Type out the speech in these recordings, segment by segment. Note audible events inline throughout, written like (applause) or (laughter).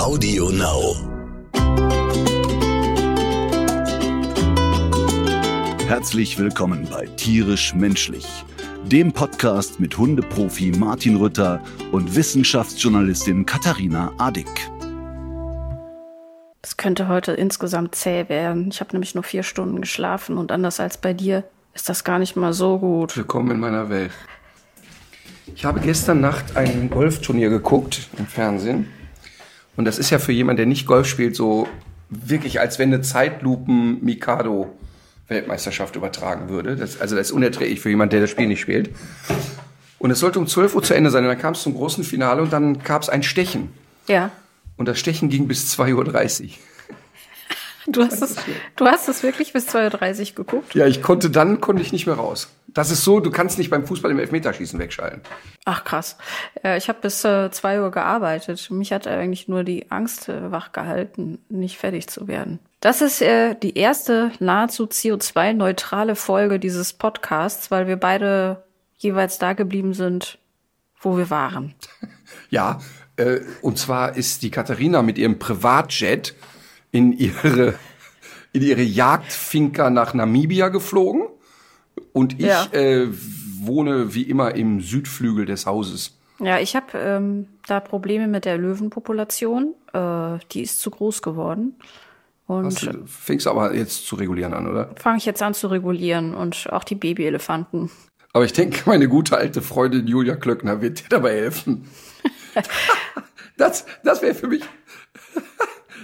Audio Now. Herzlich willkommen bei Tierisch Menschlich, dem Podcast mit Hundeprofi Martin Rütter und Wissenschaftsjournalistin Katharina Adick. Es könnte heute insgesamt zäh werden. Ich habe nämlich nur vier Stunden geschlafen und anders als bei dir ist das gar nicht mal so gut. Willkommen in meiner Welt. Ich habe gestern Nacht ein Golfturnier geguckt im Fernsehen. Und das ist ja für jemanden, der nicht Golf spielt, so wirklich, als wenn eine Zeitlupen-Mikado-Weltmeisterschaft übertragen würde. Das, also das ist unerträglich für jemanden, der das Spiel nicht spielt. Und es sollte um 12 Uhr zu Ende sein. Und dann kam es zum großen Finale und dann gab es ein Stechen. Ja. Und das Stechen ging bis 2.30 Uhr. (laughs) Du hast es, du hast es wirklich bis 2.30 Uhr geguckt? Ja, ich konnte dann, konnte ich nicht mehr raus. Das ist so, du kannst nicht beim Fußball im Elfmeterschießen wegschalten. Ach krass. Äh, ich habe bis äh, 2 Uhr gearbeitet. Mich hat eigentlich nur die Angst äh, wachgehalten, nicht fertig zu werden. Das ist äh, die erste nahezu CO2-neutrale Folge dieses Podcasts, weil wir beide jeweils da geblieben sind, wo wir waren. (laughs) Ja, äh, und zwar ist die Katharina mit ihrem Privatjet in ihre, in ihre Jagdfinker nach Namibia geflogen. Und ich Ja. äh, wohne wie immer im Südflügel des Hauses. Ja, ich habe ähm, da Probleme mit der Löwenpopulation. Äh, die ist zu groß geworden. Und du, fängst aber jetzt zu regulieren an, oder? fange ich jetzt an zu regulieren und auch die Babyelefanten. Aber ich denke, meine gute alte Freundin Julia Klöckner wird dir dabei helfen. (laughs) das das wäre für mich.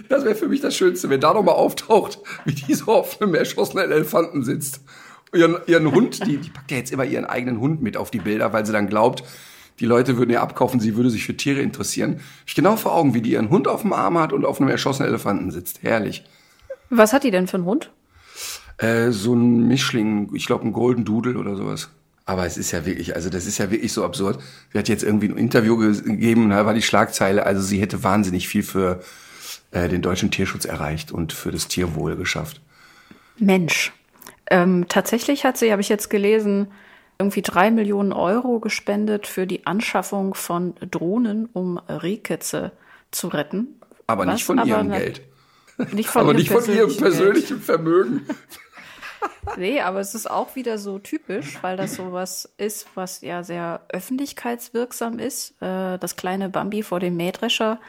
Das wäre für mich das Schönste, wenn da nochmal auftaucht, wie die so auf einem erschossenen Elefanten sitzt. Ihren, ihren Hund, die, die packt ja jetzt immer ihren eigenen Hund mit auf die Bilder, weil sie dann glaubt, die Leute würden ihr abkaufen, sie würde sich für Tiere interessieren. Ich genau vor Augen, wie die ihren Hund auf dem Arm hat und auf einem erschossenen Elefanten sitzt. Herrlich. Was hat die denn für einen Hund? Äh, so ein Mischling, ich glaube ein Golden Doodle oder sowas. Aber es ist ja wirklich, also das ist ja wirklich so absurd. Sie hat jetzt irgendwie ein Interview ge- gegeben, da war die Schlagzeile, also sie hätte wahnsinnig viel für äh, den deutschen Tierschutz erreicht und für das Tierwohl geschafft. Mensch. Ähm, tatsächlich hat sie, habe ich jetzt gelesen, irgendwie drei Millionen Euro gespendet für die Anschaffung von Drohnen, um Rehkitze zu retten. Aber Was? nicht von Aber ihrem na- Geld. Nicht (laughs) von Aber ihrem nicht von ihrem persönlichen Geld. Vermögen. (laughs) Nee, aber es ist auch wieder so typisch, weil das sowas ist, was ja sehr öffentlichkeitswirksam ist, äh, das kleine Bambi vor dem Mähdrescher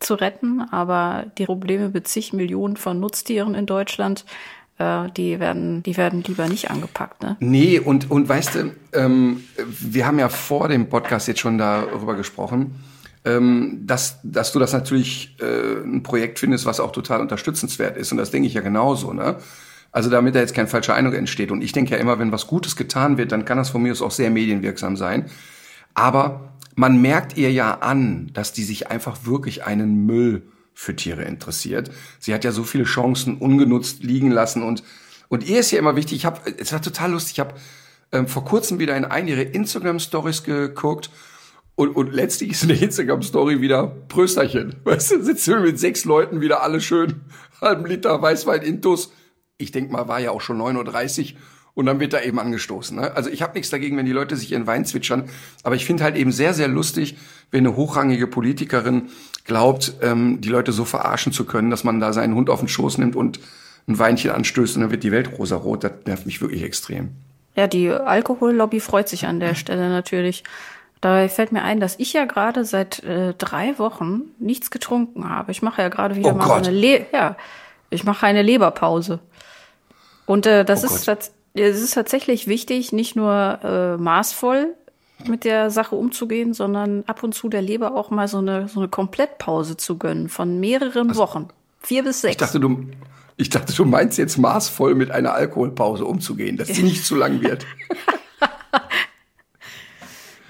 zu retten. Aber die Probleme mit zig Millionen von Nutztieren in Deutschland, äh, die werden, die werden lieber nicht angepackt, ne? Nee, und, und weißt du, ähm, wir haben ja vor dem Podcast jetzt schon darüber gesprochen, ähm, dass, dass du das natürlich äh, ein Projekt findest, was auch total unterstützenswert ist. Und das denke ich ja genauso, ne? Also damit da jetzt kein falscher Eindruck entsteht. Und ich denke ja immer, wenn was Gutes getan wird, dann kann das von mir aus auch sehr medienwirksam sein. Aber man merkt ihr ja an, dass die sich einfach wirklich einen Müll für Tiere interessiert. Sie hat ja so viele Chancen ungenutzt liegen lassen und und ihr ist ja immer wichtig. Ich habe, es war total lustig. Ich habe ähm, vor kurzem wieder in eine ihrer Instagram Stories geguckt und, und letztlich ist in der Instagram Story wieder Prösterchen. Weißt du, sitzen wir mit sechs Leuten wieder alle schön (laughs) halben Liter Weißwein Intus. Ich denk mal, war ja auch schon 9.30 Uhr und dann wird da eben angestoßen. Ne? Also ich habe nichts dagegen, wenn die Leute sich ihren Wein zwitschern, aber ich finde halt eben sehr, sehr lustig, wenn eine hochrangige Politikerin glaubt, ähm, die Leute so verarschen zu können, dass man da seinen Hund auf den Schoß nimmt und ein Weinchen anstößt und dann wird die Welt rosarot. Das nervt mich wirklich extrem. Ja, die Alkohollobby freut sich an der Stelle natürlich. Dabei fällt mir ein, dass ich ja gerade seit äh, drei Wochen nichts getrunken habe. Ich mache ja gerade wieder Oh mal Gott. eine Le ja, ich mache eine Leberpause. Und äh, das Oh ist es ist tatsächlich wichtig, nicht nur äh, maßvoll mit der Sache umzugehen, sondern ab und zu der Leber auch mal so eine so eine Komplettpause zu gönnen von mehreren Wochen, vier bis sechs. Ich dachte, du, ich dachte, du meinst jetzt maßvoll mit einer Alkoholpause umzugehen, dass die nicht zu lang wird. (laughs)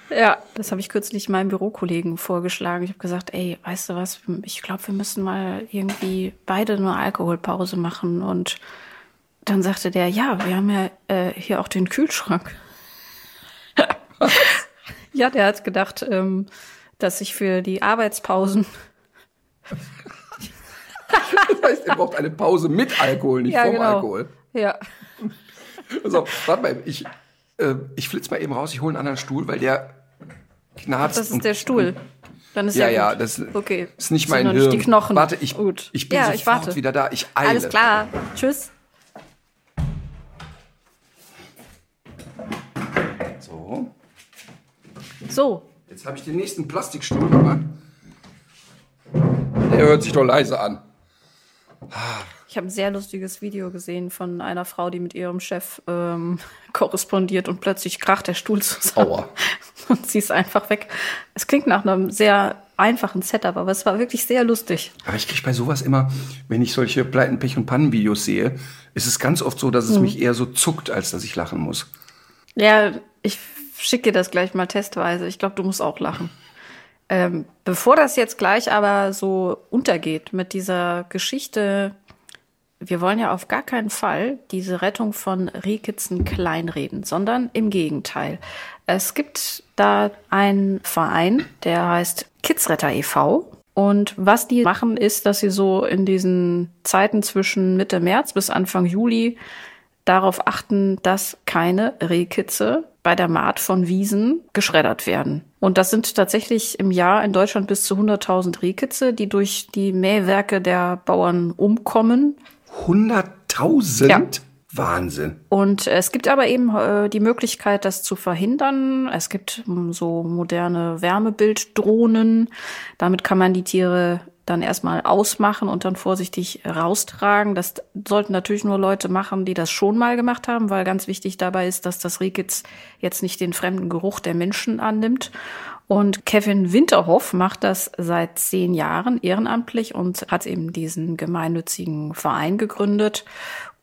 Ja, das habe ich kürzlich meinem Bürokollegen vorgeschlagen. Ich habe gesagt, ey, weißt du was, ich glaube, wir müssen mal irgendwie beide eine Alkoholpause machen. Und dann sagte der, ja, wir haben ja äh, hier auch den Kühlschrank. (laughs) ja, der hat gedacht, ähm, dass ich für die Arbeitspausen (laughs) Das heißt, er braucht eine Pause mit Alkohol, nicht ja, vom genau. Alkohol. Ja. Also, warte mal, ich, äh, ich flitz mal eben raus, ich hole einen anderen Stuhl, weil der knarzt. Das ist der Stuhl. Dann ist ja, ja, ja, gut. das okay. ist nicht Sind mein Hirn. die Knochen. Warte, ich, Gut. ich bin ja, sofort ich warte. wieder da. Ich eile. Alles klar. Tschüss. So, So, jetzt habe ich den nächsten Plastikstuhl gemacht. Der hört sich doch leise an. ich habe ein sehr lustiges Video gesehen von einer Frau, die mit ihrem Chef ähm, (laughs) korrespondiert und plötzlich kracht der Stuhl zusammen. Aua. (laughs) Und sie ist einfach weg. Es klingt nach einem sehr einfachen Setup, aber es war wirklich sehr lustig. Aber ich kriege bei sowas immer, wenn ich solche Pleiten, Pech und Pannen-Videos sehe, ist es ganz oft so, dass Hm. es mich eher so zuckt, als dass ich lachen muss. Ja, ich schicke dir das gleich mal testweise. Ich glaube, du musst auch lachen. Ähm, bevor das jetzt gleich aber so untergeht mit dieser Geschichte, wir wollen ja auf gar keinen Fall diese Rettung von Rehkitzen kleinreden, sondern im Gegenteil. Es gibt da einen Verein, der heißt Kidsretter e.V. Und was die machen, ist, dass sie so in diesen Zeiten zwischen Mitte März bis Anfang Juli darauf achten, dass keine Rehkitze bei der Maat von Wiesen geschreddert werden. Und das sind tatsächlich im Jahr in Deutschland bis zu 100.000 Rehkitze, die durch die Mähwerke der Bauern umkommen. 100.000? Ja. Wahnsinn. Und es gibt aber eben äh, die Möglichkeit, das zu verhindern. Es gibt mm, so moderne Wärmebilddrohnen. Damit kann man die Tiere dann erstmal ausmachen und dann vorsichtig raustragen. Das sollten natürlich nur Leute machen, die das schon mal gemacht haben, weil ganz wichtig dabei ist, dass das Rehkitz jetzt nicht den fremden Geruch der Menschen annimmt. Und Kevin Winterhoff macht das seit zehn Jahren ehrenamtlich und hat eben diesen gemeinnützigen Verein gegründet.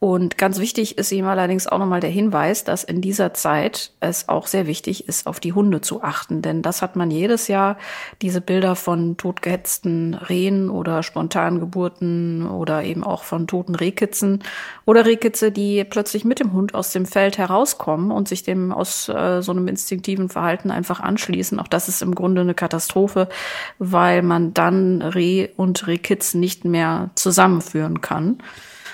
Und ganz wichtig ist ihm allerdings auch nochmal der Hinweis, dass in dieser Zeit es auch sehr wichtig ist, auf die Hunde zu achten. Denn das hat man jedes Jahr, diese Bilder von totgehetzten Rehen oder Spontangeburten oder eben auch von toten Rehkitzen oder Rehkitze, die plötzlich mit dem Hund aus dem Feld herauskommen und sich dem aus äh, so einem instinktiven Verhalten einfach anschließen. Auch das ist im Grunde eine Katastrophe, weil man dann Reh und Rehkitz nicht mehr zusammenführen kann.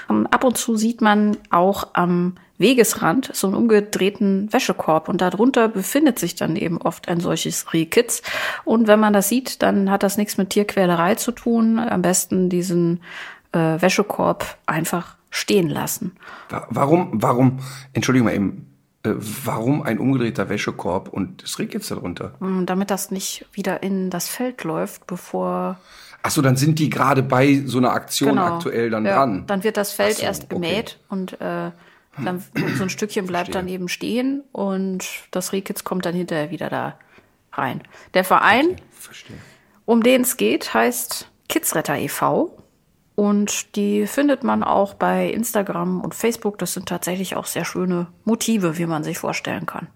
Ähm, Ab und zu sieht man auch am Wegesrand so einen umgedrehten Wäschekorb und darunter befindet sich dann eben oft ein solches Rehkitz. Und wenn man das sieht, dann hat das nichts mit Tierquälerei zu tun. Am besten diesen äh, Wäschekorb einfach stehen lassen. Wa- Warum, warum, Entschuldigung mal eben, äh, warum ein umgedrehter Wäschekorb und das Reh jetzt darunter? Ähm, Damit das nicht wieder in das Feld läuft, bevor Ach so, dann sind die gerade bei so einer Aktion Genau. aktuell dann ja, dran. Dann wird das Feld so, erst okay. gemäht und äh, dann (clears throat) so ein Stückchen bleibt dann eben stehen und das Rehkitz kommt dann hinterher wieder da rein. Der Verein, Verstehe. um den es geht, heißt Kidsretter e.V. Und die findet man auch bei Instagram und Facebook. Das sind tatsächlich auch sehr schöne Motive, wie man sich vorstellen kann.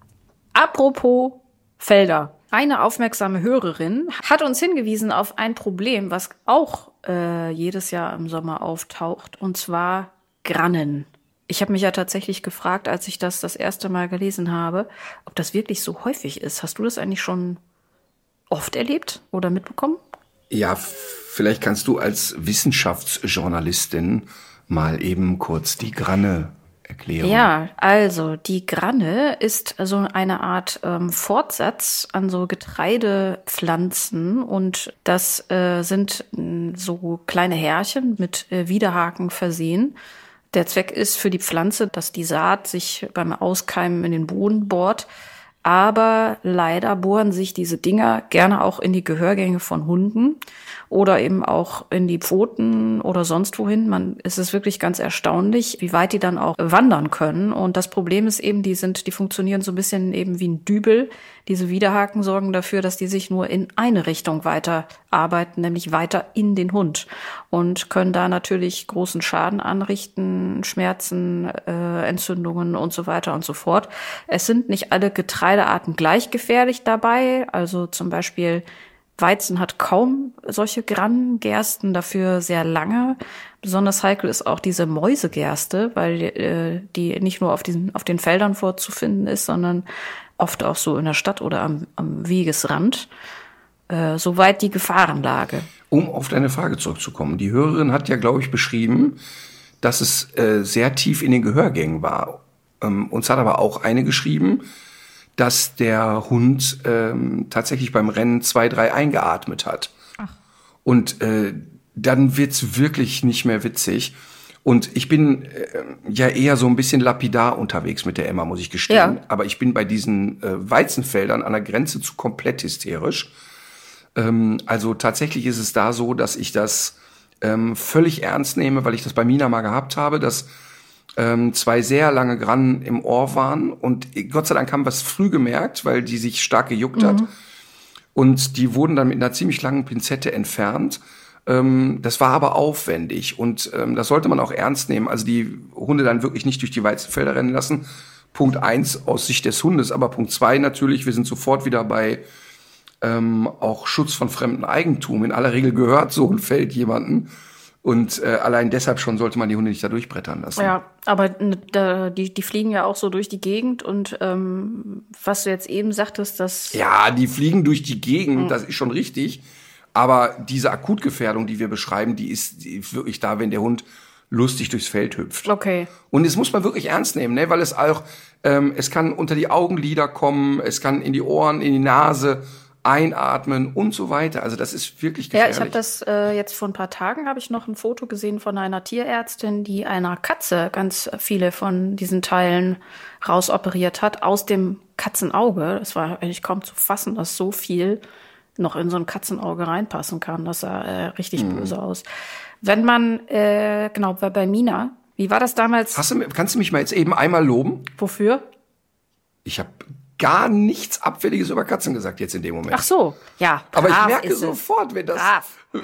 Apropos Felder. Eine aufmerksame Hörerin hat uns hingewiesen auf ein Problem, was auch äh, jedes Jahr im Sommer auftaucht, und zwar Grannen. Ich habe mich ja tatsächlich gefragt, als ich das das erste Mal gelesen habe, ob das wirklich so häufig ist. Hast du das eigentlich schon oft erlebt oder mitbekommen? Ja, vielleicht kannst du als Wissenschaftsjournalistin mal eben kurz die Granne erklären. Ja, also die Granne ist so eine Art ähm, Fortsatz an so Getreidepflanzen und das äh, sind mh, so kleine Härchen mit äh, Widerhaken versehen. Der Zweck ist für die Pflanze, dass die Saat sich beim Auskeimen in den Boden bohrt. Aber leider bohren sich diese Dinger gerne auch in die Gehörgänge von Hunden oder eben auch in die Pfoten oder sonst wohin. Man, es ist wirklich ganz erstaunlich, wie weit die dann auch wandern können. Und das Problem ist eben, die sind, die funktionieren so ein bisschen eben wie ein Dübel. Diese Widerhaken sorgen dafür, dass die sich nur in eine Richtung weiter arbeiten, nämlich weiter in den Hund und können da natürlich großen Schaden anrichten, Schmerzen, äh, Entzündungen und so weiter und so fort. Es sind nicht alle Getreidearten gleich gefährlich dabei. Also zum Beispiel Weizen hat kaum solche Grannen, Gersten dafür sehr lange. Besonders heikel ist auch diese Mäusegerste, weil äh, die nicht nur auf, diesen, auf den Feldern vorzufinden ist, sondern oft auch so in der Stadt oder am, am Wegesrand. Äh, soweit die Gefahrenlage. Um auf deine Frage zurückzukommen. Die Hörerin hat ja, glaube ich, beschrieben, dass es äh, sehr tief in den Gehörgängen war. Ähm, uns hat aber auch eine geschrieben, dass der Hund ähm, tatsächlich beim Rennen zwei, drei eingeatmet hat. Ach. Und äh, dann wird's wirklich nicht mehr witzig. Und ich bin äh, ja eher so ein bisschen lapidar unterwegs mit der Emma, muss ich gestehen. Ja. Aber ich bin bei diesen äh, Weizenfeldern an der Grenze zu komplett hysterisch. Ähm, also tatsächlich ist es da so, dass ich das ähm, völlig ernst nehme, weil ich das bei Mina mal gehabt habe, dass ähm, zwei sehr lange Grannen im Ohr waren und Gott sei Dank haben wir es früh gemerkt, weil die sich stark gejuckt mhm. hat. Und die wurden dann mit einer ziemlich langen Pinzette entfernt. Ähm, das war aber aufwendig und ähm, das sollte man auch ernst nehmen. Also die Hunde dann wirklich nicht durch die Weizenfelder rennen lassen. Punkt eins aus Sicht des Hundes, aber Punkt zwei natürlich, wir sind sofort wieder bei ähm, auch Schutz von fremdem Eigentum. In aller Regel gehört so ein Feld jemanden. Und äh, allein deshalb schon sollte man die Hunde nicht da durchbrettern lassen. Ja, aber da, die, die fliegen ja auch so durch die Gegend und ähm, was du jetzt eben sagtest, dass. Ja, die fliegen durch die Gegend, mhm. das ist schon richtig. Aber diese Akutgefährdung, die wir beschreiben, die ist, die ist wirklich da, wenn der Hund lustig durchs Feld hüpft. Okay. Und es muss man wirklich ernst nehmen, ne? weil es auch, ähm, es kann unter die Augenlider kommen, es kann in die Ohren, in die Nase einatmen und so weiter. Also das ist wirklich gefährlich. Ja, ich habe das äh, jetzt vor ein paar Tagen habe ich noch ein Foto gesehen von einer Tierärztin, die einer Katze ganz viele von diesen Teilen rausoperiert hat aus dem Katzenauge. Das war eigentlich kaum zu fassen, dass so viel noch in so ein Katzenauge reinpassen kann. Das sah äh, richtig mhm. böse aus. Wenn man, äh, genau, bei, bei Mina, wie war das damals? Hast du, kannst du mich mal jetzt eben einmal loben? Wofür? Ich habe gar nichts Abfälliges über Katzen gesagt jetzt in dem Moment. Ach so, ja. Aber ich merke sofort, wenn das, (laughs)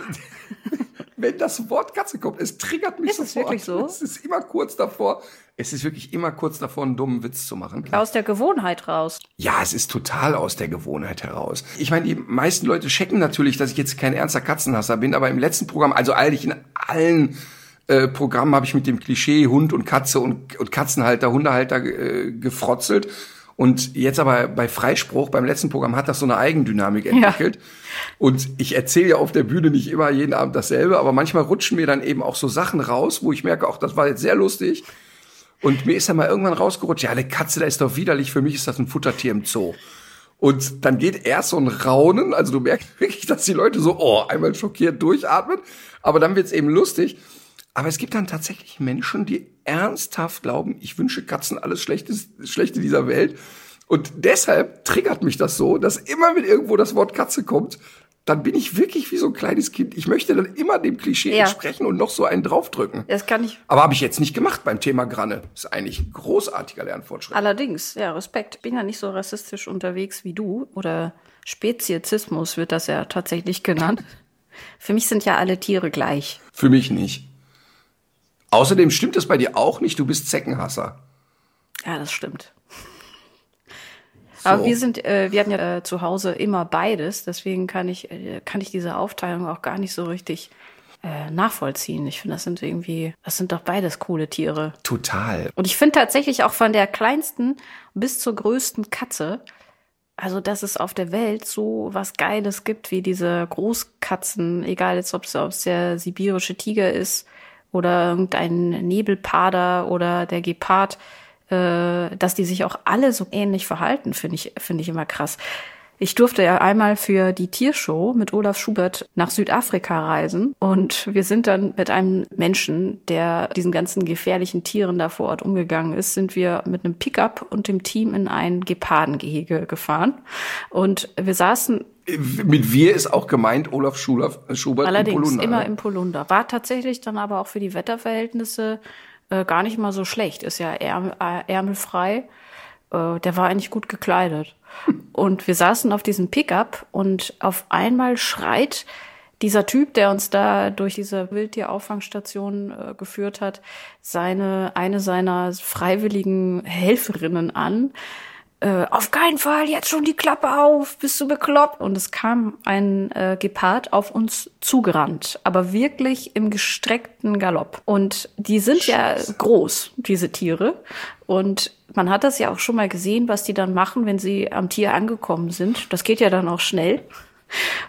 wenn das Wort Katze kommt, es triggert mich ist sofort. Ist es wirklich so? Es ist immer kurz davor, es ist wirklich immer kurz davor, einen dummen Witz zu machen. Aus der Gewohnheit raus. Ja, es ist total aus der Gewohnheit heraus. Ich meine, die meisten Leute checken natürlich, dass ich jetzt kein ernster Katzenhasser bin, aber im letzten Programm, also eigentlich in allen äh, Programmen habe ich mit dem Klischee Hund und Katze und, und Katzenhalter, Hundehalter äh, gefrotzelt. Und jetzt aber bei Freispruch, beim letzten Programm hat das so eine Eigendynamik entwickelt. Ja. Und ich erzähle ja auf der Bühne nicht immer jeden Abend dasselbe, aber manchmal rutschen mir dann eben auch so Sachen raus, wo ich merke, auch das war jetzt sehr lustig. Und mir ist dann mal irgendwann rausgerutscht, ja, eine Katze, da ist doch widerlich, für mich ist das ein Futtertier im Zoo. Und dann geht erst so ein Raunen, also du merkst (laughs) wirklich, dass die Leute so, oh, einmal schockiert durchatmen, aber dann wird's eben lustig. Aber es gibt dann tatsächlich Menschen, die ernsthaft glauben, ich wünsche Katzen alles Schlechtes, Schlechte dieser Welt. Und deshalb triggert mich das so, dass immer, wenn irgendwo das Wort Katze kommt, dann bin ich wirklich wie so ein kleines Kind. Ich möchte dann immer dem Klischee ja. entsprechen und noch so einen draufdrücken. Das kann ich. Aber habe ich jetzt nicht gemacht beim Thema Granne. Das ist eigentlich ein großartiger Lernfortschritt. Allerdings, ja, Respekt. Bin ja nicht so rassistisch unterwegs wie du. Oder Speziesismus wird das ja tatsächlich genannt. (laughs) Für mich sind ja alle Tiere gleich. Für mich nicht. Außerdem stimmt es bei dir auch nicht, du bist Zeckenhasser. Ja, das stimmt. So. Aber wir sind, äh, wir hatten ja äh, zu Hause immer beides, deswegen kann ich, äh, kann ich diese Aufteilung auch gar nicht so richtig äh, nachvollziehen. Ich finde, das sind irgendwie, das sind doch beides coole Tiere. Total. Und ich finde tatsächlich auch von der kleinsten bis zur größten Katze, also dass es auf der Welt so was Geiles gibt wie diese Großkatzen, egal jetzt ob es der sibirische Tiger ist oder irgendein Nebelpader oder der Gepard äh, dass die sich auch alle so ähnlich verhalten, finde ich, finde ich immer krass. Ich durfte ja einmal für die Tiershow mit Olaf Schubert nach Südafrika reisen und wir sind dann mit einem Menschen, der diesen ganzen gefährlichen Tieren da vor Ort umgegangen ist, sind wir mit einem Pickup und dem Team in ein Gepardengehege gefahren und wir saßen mit wir ist auch gemeint Olaf Schubert, Schubert Allerdings, im Polunder. immer ne? im Polunder. War tatsächlich dann aber auch für die Wetterverhältnisse äh, gar nicht mal so schlecht. Ist ja ärmel, äh, ärmelfrei. Äh, der war eigentlich gut gekleidet. Und wir saßen auf diesem Pickup und auf einmal schreit dieser Typ, der uns da durch diese Wildtierauffangstation äh, geführt hat, seine eine seiner freiwilligen Helferinnen an äh, auf keinen Fall jetzt schon die Klappe auf, bist du bekloppt? Und es kam ein äh, Gepard auf uns zugerannt, aber wirklich im gestreckten Galopp. Und die sind ja groß, diese Tiere. Und man hat das ja auch schon mal gesehen, was die dann machen, wenn sie am Tier angekommen sind. Das geht ja dann auch schnell.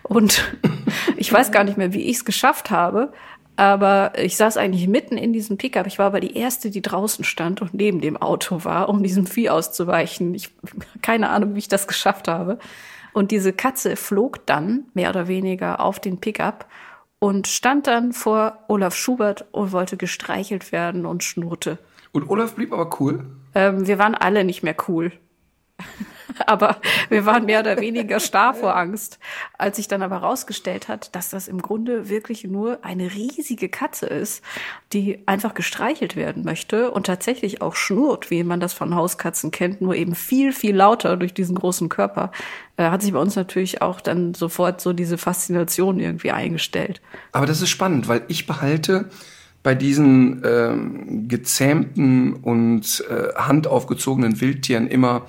Und (laughs) ich weiß gar nicht mehr, wie ich es geschafft habe, Aber ich saß eigentlich mitten in diesem Pickup. Ich war aber die erste, die draußen stand und neben dem Auto war, um diesem Vieh auszuweichen. Ich keine Ahnung, wie ich das geschafft habe. Und diese Katze flog dann mehr oder weniger auf den Pickup und stand dann vor Olaf Schubert und wollte gestreichelt werden und schnurrte. Und Olaf blieb aber cool. Ähm, wir waren alle nicht mehr cool. (laughs) aber wir waren mehr oder weniger starr vor Angst. Als sich dann aber herausgestellt hat, dass das im Grunde wirklich nur eine riesige Katze ist, die einfach gestreichelt werden möchte und tatsächlich auch schnurrt, wie man das von Hauskatzen kennt, nur eben viel, viel lauter durch diesen großen Körper, äh, hat sich bei uns natürlich auch dann sofort so diese Faszination irgendwie eingestellt. Aber das ist spannend, weil ich behalte bei diesen ähm, gezähmten und äh, handaufgezogenen Wildtieren immer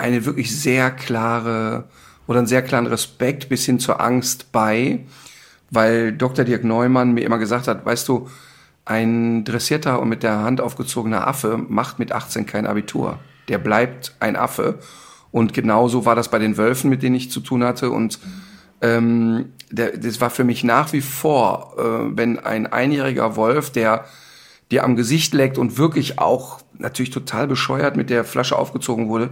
eine wirklich sehr klare oder einen sehr klaren Respekt bis hin zur Angst bei, weil Dr. Dirk Neumann mir immer gesagt hat, weißt du, ein dressierter und mit der Hand aufgezogener Affe macht mit 18 kein Abitur. Der bleibt ein Affe. Und genauso war das bei den Wölfen, mit denen ich zu tun hatte. Und ähm, der, das war für mich nach wie vor, äh, wenn ein einjähriger Wolf, der dir am Gesicht leckt und wirklich auch natürlich total bescheuert mit der Flasche aufgezogen wurde,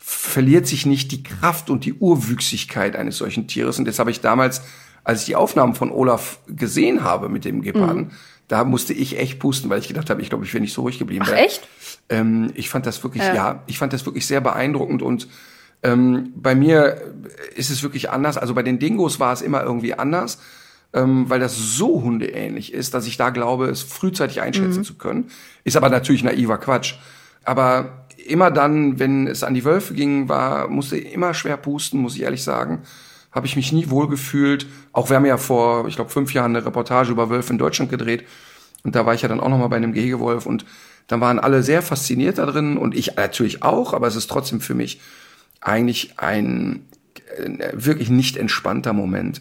verliert sich nicht die Kraft und die Urwüchsigkeit eines solchen Tieres. Und das habe ich damals, als ich die Aufnahmen von Olaf gesehen habe mit dem Geparden, mhm. da musste ich echt pusten, weil ich gedacht habe, ich glaube, ich wäre nicht so ruhig geblieben. Ach, echt? Ähm, ich fand das wirklich, ja. ja, ich fand das wirklich sehr beeindruckend und ähm, bei mir ist es wirklich anders. Also bei den Dingos war es immer irgendwie anders, ähm, weil das so hundeähnlich ist, dass ich da glaube, es frühzeitig einschätzen mhm. zu können. Ist aber natürlich naiver Quatsch. Aber immer dann, wenn es an die Wölfe ging, war, musste immer schwer pusten, muss ich ehrlich sagen. Habe ich mich nie wohl gefühlt. Auch wir haben ja vor, ich glaube, fünf Jahren eine Reportage über Wölfe in Deutschland gedreht. Und da war ich ja dann auch noch mal bei einem Gehegewolf und dann waren alle sehr fasziniert da drin und ich natürlich auch, aber es ist trotzdem für mich eigentlich ein äh, wirklich nicht entspannter Moment.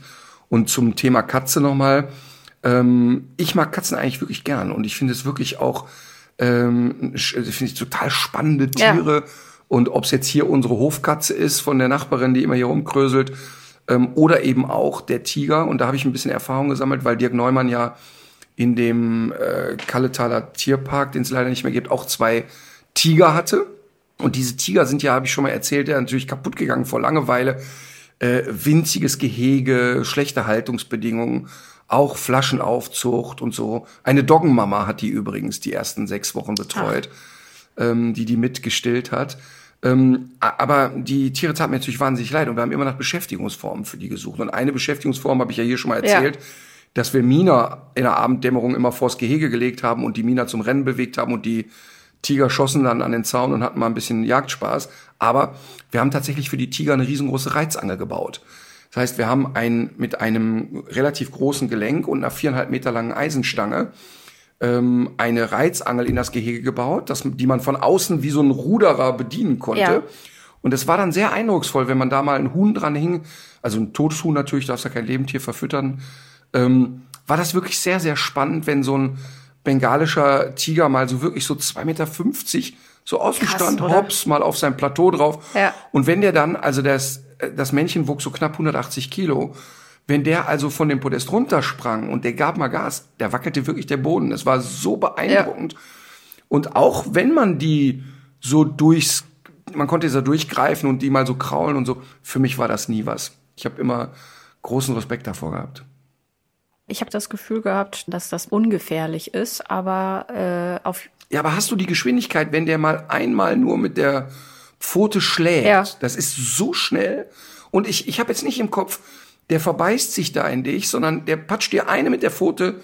Und zum Thema Katze nochmal. Ähm, ich mag Katzen eigentlich wirklich gern und ich finde es wirklich auch ähm, finde ich total spannende Tiere. Ja. Und ob es jetzt hier unsere Hofkatze ist von der Nachbarin, die immer hier rumkröselt, ähm, oder eben auch der Tiger. Und da habe ich ein bisschen Erfahrung gesammelt, weil Dirk Neumann ja in dem äh, Kalletaler Tierpark, den es leider nicht mehr gibt, auch zwei Tiger hatte. Und diese Tiger sind ja, habe ich schon mal erzählt, ja natürlich kaputt gegangen vor Langeweile. Äh, winziges Gehege, schlechte Haltungsbedingungen auch Flaschenaufzucht und so. Eine Doggenmama hat die übrigens die ersten sechs Wochen betreut, ähm, die die mitgestillt hat. Ähm, aber die Tiere taten mir natürlich wahnsinnig leid und wir haben immer nach Beschäftigungsformen für die gesucht. Und eine Beschäftigungsform habe ich ja hier schon mal erzählt, ja. dass wir Mina in der Abenddämmerung immer vors Gehege gelegt haben und die Mina zum Rennen bewegt haben und die Tiger schossen dann an den Zaun und hatten mal ein bisschen Jagdspaß. Aber wir haben tatsächlich für die Tiger eine riesengroße Reizangel gebaut. Das heißt, wir haben ein, mit einem relativ großen Gelenk und einer viereinhalb Meter langen Eisenstange ähm, eine Reizangel in das Gehege gebaut, das, die man von außen wie so ein Ruderer bedienen konnte. Ja. Und es war dann sehr eindrucksvoll, wenn man da mal ein Huhn dran hing, also ein totes Huhn natürlich, darfst ja kein Lebendtier verfüttern, ähm, war das wirklich sehr, sehr spannend, wenn so ein bengalischer Tiger mal so wirklich so zwei Meter fünfzig so aus dem Stand, hops, mal auf sein Plateau drauf. Ja. Und wenn der dann, also das, das Männchen wog so knapp 180 Kilo, wenn der also von dem Podest runtersprang und der gab mal Gas, der wackelte wirklich der Boden. Es war so beeindruckend. Ja. Und auch wenn man die so durchs, man konnte so durchgreifen und die mal so kraulen und so, für mich war das nie was. Ich habe immer großen Respekt davor gehabt. Ich habe das Gefühl gehabt, dass das ungefährlich ist, aber äh, auf ja, aber hast du die Geschwindigkeit, wenn der mal einmal nur mit der Pfote schlägt? Ja. Das ist so schnell. Und ich, ich habe jetzt nicht im Kopf, der verbeißt sich da in dich, sondern der patscht dir eine mit der Pfote,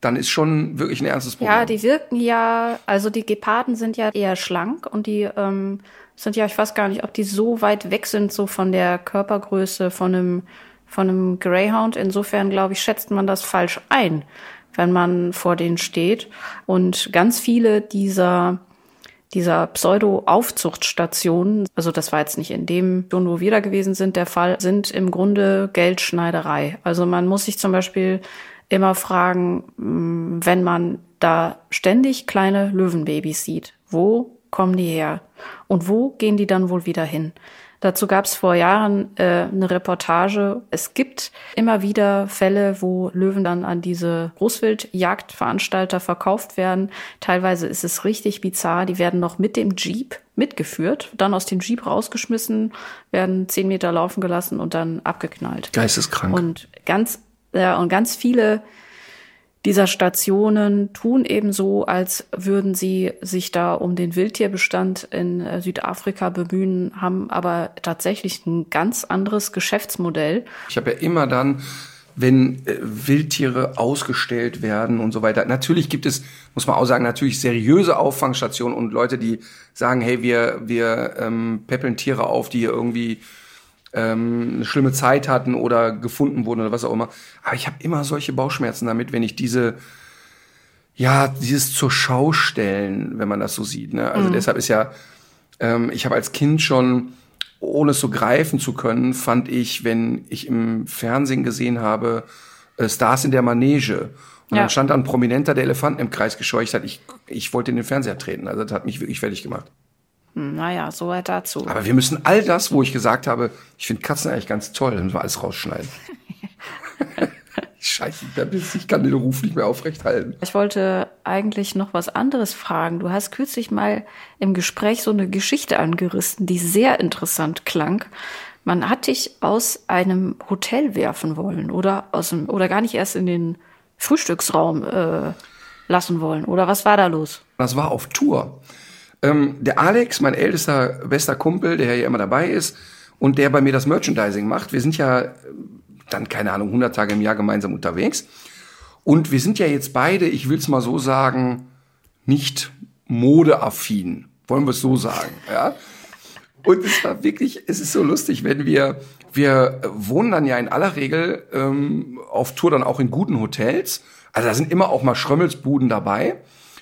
dann ist schon wirklich ein ernstes Problem. Ja, die wirken ja, also die Geparden sind ja eher schlank und die ähm, sind ja, ich weiß gar nicht, ob die so weit weg sind, so von der Körpergröße von einem, von einem Greyhound. Insofern, glaube ich, schätzt man das falsch ein wenn man vor denen steht. Und ganz viele dieser dieser Pseudo-Aufzuchtstationen, also das war jetzt nicht in dem, wo wir da gewesen sind, der Fall, sind im Grunde Geldschneiderei. Also man muss sich zum Beispiel immer fragen, mm, wenn man da ständig kleine Löwenbabys sieht, wo kommen die her? Und wo gehen die dann wohl wieder hin? Dazu gab es vor Jahren äh, eine Reportage. Es gibt immer wieder Fälle, wo Löwen dann an diese Großwildjagdveranstalter verkauft werden. Teilweise ist es richtig bizarr. Die werden noch mit dem Jeep mitgeführt, dann aus dem Jeep rausgeschmissen, werden zehn Meter laufen gelassen und dann abgeknallt. Geisteskrank. Und ganz, ja, und ganz viele dieser Stationen tun eben so, als würden sie sich da um den Wildtierbestand in äh, Südafrika bemühen, haben aber tatsächlich ein ganz anderes Geschäftsmodell. Ich habe ja immer dann, wenn äh, Wildtiere ausgestellt werden und so weiter. Natürlich gibt es, muss man auch sagen, natürlich seriöse Auffangstationen und Leute, die sagen, hey, wir, wir ähm, peppeln Tiere auf, die irgendwie ähm, eine schlimme Zeit hatten oder gefunden wurden oder was auch immer. Aber ich habe immer solche Bauchschmerzen damit, wenn ich diese, ja, dieses zur Schau stellen, wenn man das so sieht. Ne? Also mhm. deshalb ist ja, ähm, ich habe als Kind schon, ohne es so greifen zu können, fand ich, wenn ich im Fernsehen gesehen habe, äh, Stars in der Manege. Und ja. dann stand da ein Prominenter, der Elefanten im Kreis gescheucht hat. Ich, ich wollte in den Fernseher treten. Also das hat mich wirklich fertig gemacht. Hm, naja, soweit dazu. Aber wir müssen all das, wo ich gesagt habe, ich finde Katzen eigentlich ganz toll, dann müssen wir alles rausschneiden. (laughs) Scheiße, ich kann den Ruf nicht mehr aufrecht halten. Ich wollte eigentlich noch was anderes fragen. Du hast kürzlich mal im Gespräch so eine Geschichte angerissen, die sehr interessant klang. Man hat dich aus einem Hotel werfen wollen oder aus dem, oder gar nicht erst in den Frühstücksraum äh, lassen wollen. Oder was war da los? Das war auf Tour. Ähm, der Alex, mein ältester bester Kumpel, der ja immer dabei ist und der bei mir das Merchandising macht. Wir sind ja äh, dann, keine Ahnung, 100 Tage im Jahr gemeinsam unterwegs. Und wir sind ja jetzt beide, ich will es mal so sagen, nicht modeaffin. Wollen wir es so sagen, ja? Und es war wirklich, es ist so lustig, wenn wir, wir wohnen dann ja in aller Regel ähm, auf Tour dann auch in guten Hotels. Also da sind immer auch mal Schrömmelsbuden dabei.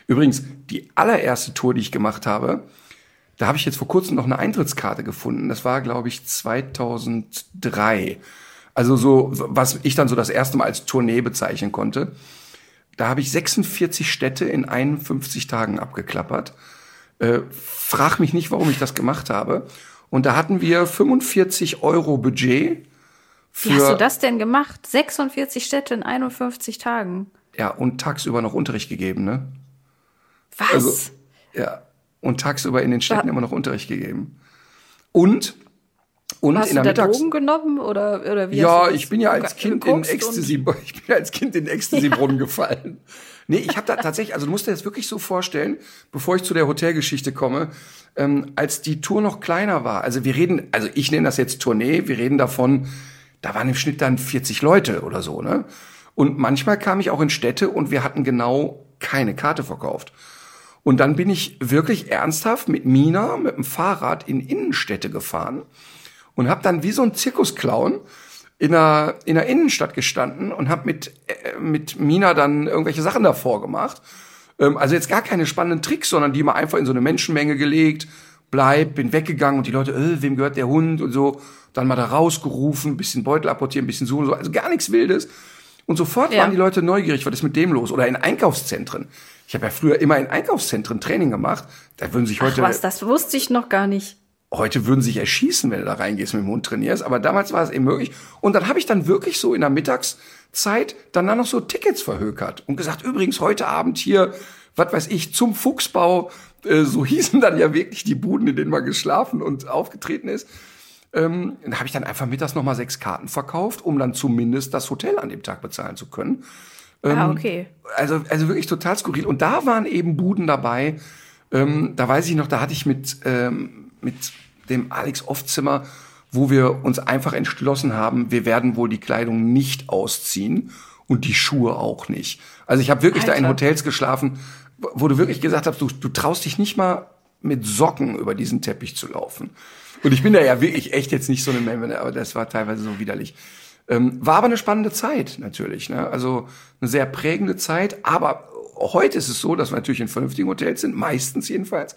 Übrigens, die allererste Tour, die ich gemacht habe, da habe ich jetzt vor kurzem noch eine Eintrittskarte gefunden. Das war, glaube ich, 2003. Also so, was ich dann so das erste Mal als Tournee bezeichnen konnte. Da habe ich 46 Städte in 51 Tagen abgeklappert. Äh, frag mich nicht, warum ich das gemacht habe. Und da hatten wir 45 Euro Budget. Für, Wie hast du das denn gemacht? 46 Städte in 51 Tagen. Ja, und tagsüber noch Unterricht gegeben, ne? Was? Also, ja. Und tagsüber in den Städten War immer noch Unterricht gegeben. Und und Hast in der du da Mittags Drogen genommen oder oder wie? Ja, (laughs) ich bin ja als Kind in Ecstasy, ich bin ja als Kind in Ecstasy-Brunnen gefallen. Nee, ich habe da tatsächlich, also du musst dir das wirklich so vorstellen, bevor ich zu der Hotelgeschichte komme, ähm, als die Tour noch kleiner war. Also wir reden, also ich nenne das jetzt Tournee, wir reden davon, da waren im Schnitt dann 40 Leute oder so, ne? Und manchmal kam ich auch in Städte und wir hatten genau keine Karte verkauft. Und dann bin ich wirklich ernsthaft mit Mina mit dem Fahrrad in Innenstädte gefahren und habe dann wie so ein Zirkusclown in einer, in einer Innenstadt gestanden und habe mit, äh, mit Mina dann irgendwelche Sachen davor gemacht. Ähm, also jetzt gar keine spannenden Tricks, sondern die mal einfach in so eine Menschenmenge gelegt, bleib, bin weggegangen und die Leute, äh, wem gehört der Hund und so, dann mal da rausgerufen, bisschen Beutel apportieren, bisschen so und so, also gar nichts Wildes. Und sofort ja. waren die Leute neugierig, was ist mit dem los? Oder in Einkaufszentren. Ich habe ja früher immer in Einkaufszentren Training gemacht. Da würden sich heute. Ach was, das wusste ich noch gar nicht. Heute würden sich erschießen, wenn du da reingehst mit dem Hund trainierst. Aber damals war es eben möglich. Und dann habe ich dann wirklich so in der Mittagszeit dann, dann noch so Tickets verhökert und gesagt, übrigens heute Abend hier, was weiß ich, zum Fuchsbau. Äh, so (laughs) hießen dann ja wirklich die Buden, in denen man geschlafen und aufgetreten ist. Ähm, dann habe ich dann einfach mittags nochmal sechs Karten verkauft, um dann zumindest das Hotel an dem Tag bezahlen zu können. Ähm, ah, okay. Also, also wirklich total skurril. Und da waren eben Buden dabei. Ähm, da weiß ich noch, da hatte ich mit, ähm, mit dem Alex Offzimmer, wo wir uns einfach entschlossen haben, wir werden wohl die Kleidung nicht ausziehen und die Schuhe auch nicht. Also ich habe wirklich Alter. da in Hotels geschlafen, wo du wirklich gesagt hast, du, du traust dich nicht mal mit Socken über diesen Teppich zu laufen. Und ich bin da ja wirklich echt jetzt nicht so eine Memme, aber das war teilweise so widerlich. Ähm, war aber eine spannende Zeit natürlich. Ne? Also eine sehr prägende Zeit. Aber heute ist es so, dass wir natürlich in vernünftigen Hotels sind, meistens jedenfalls.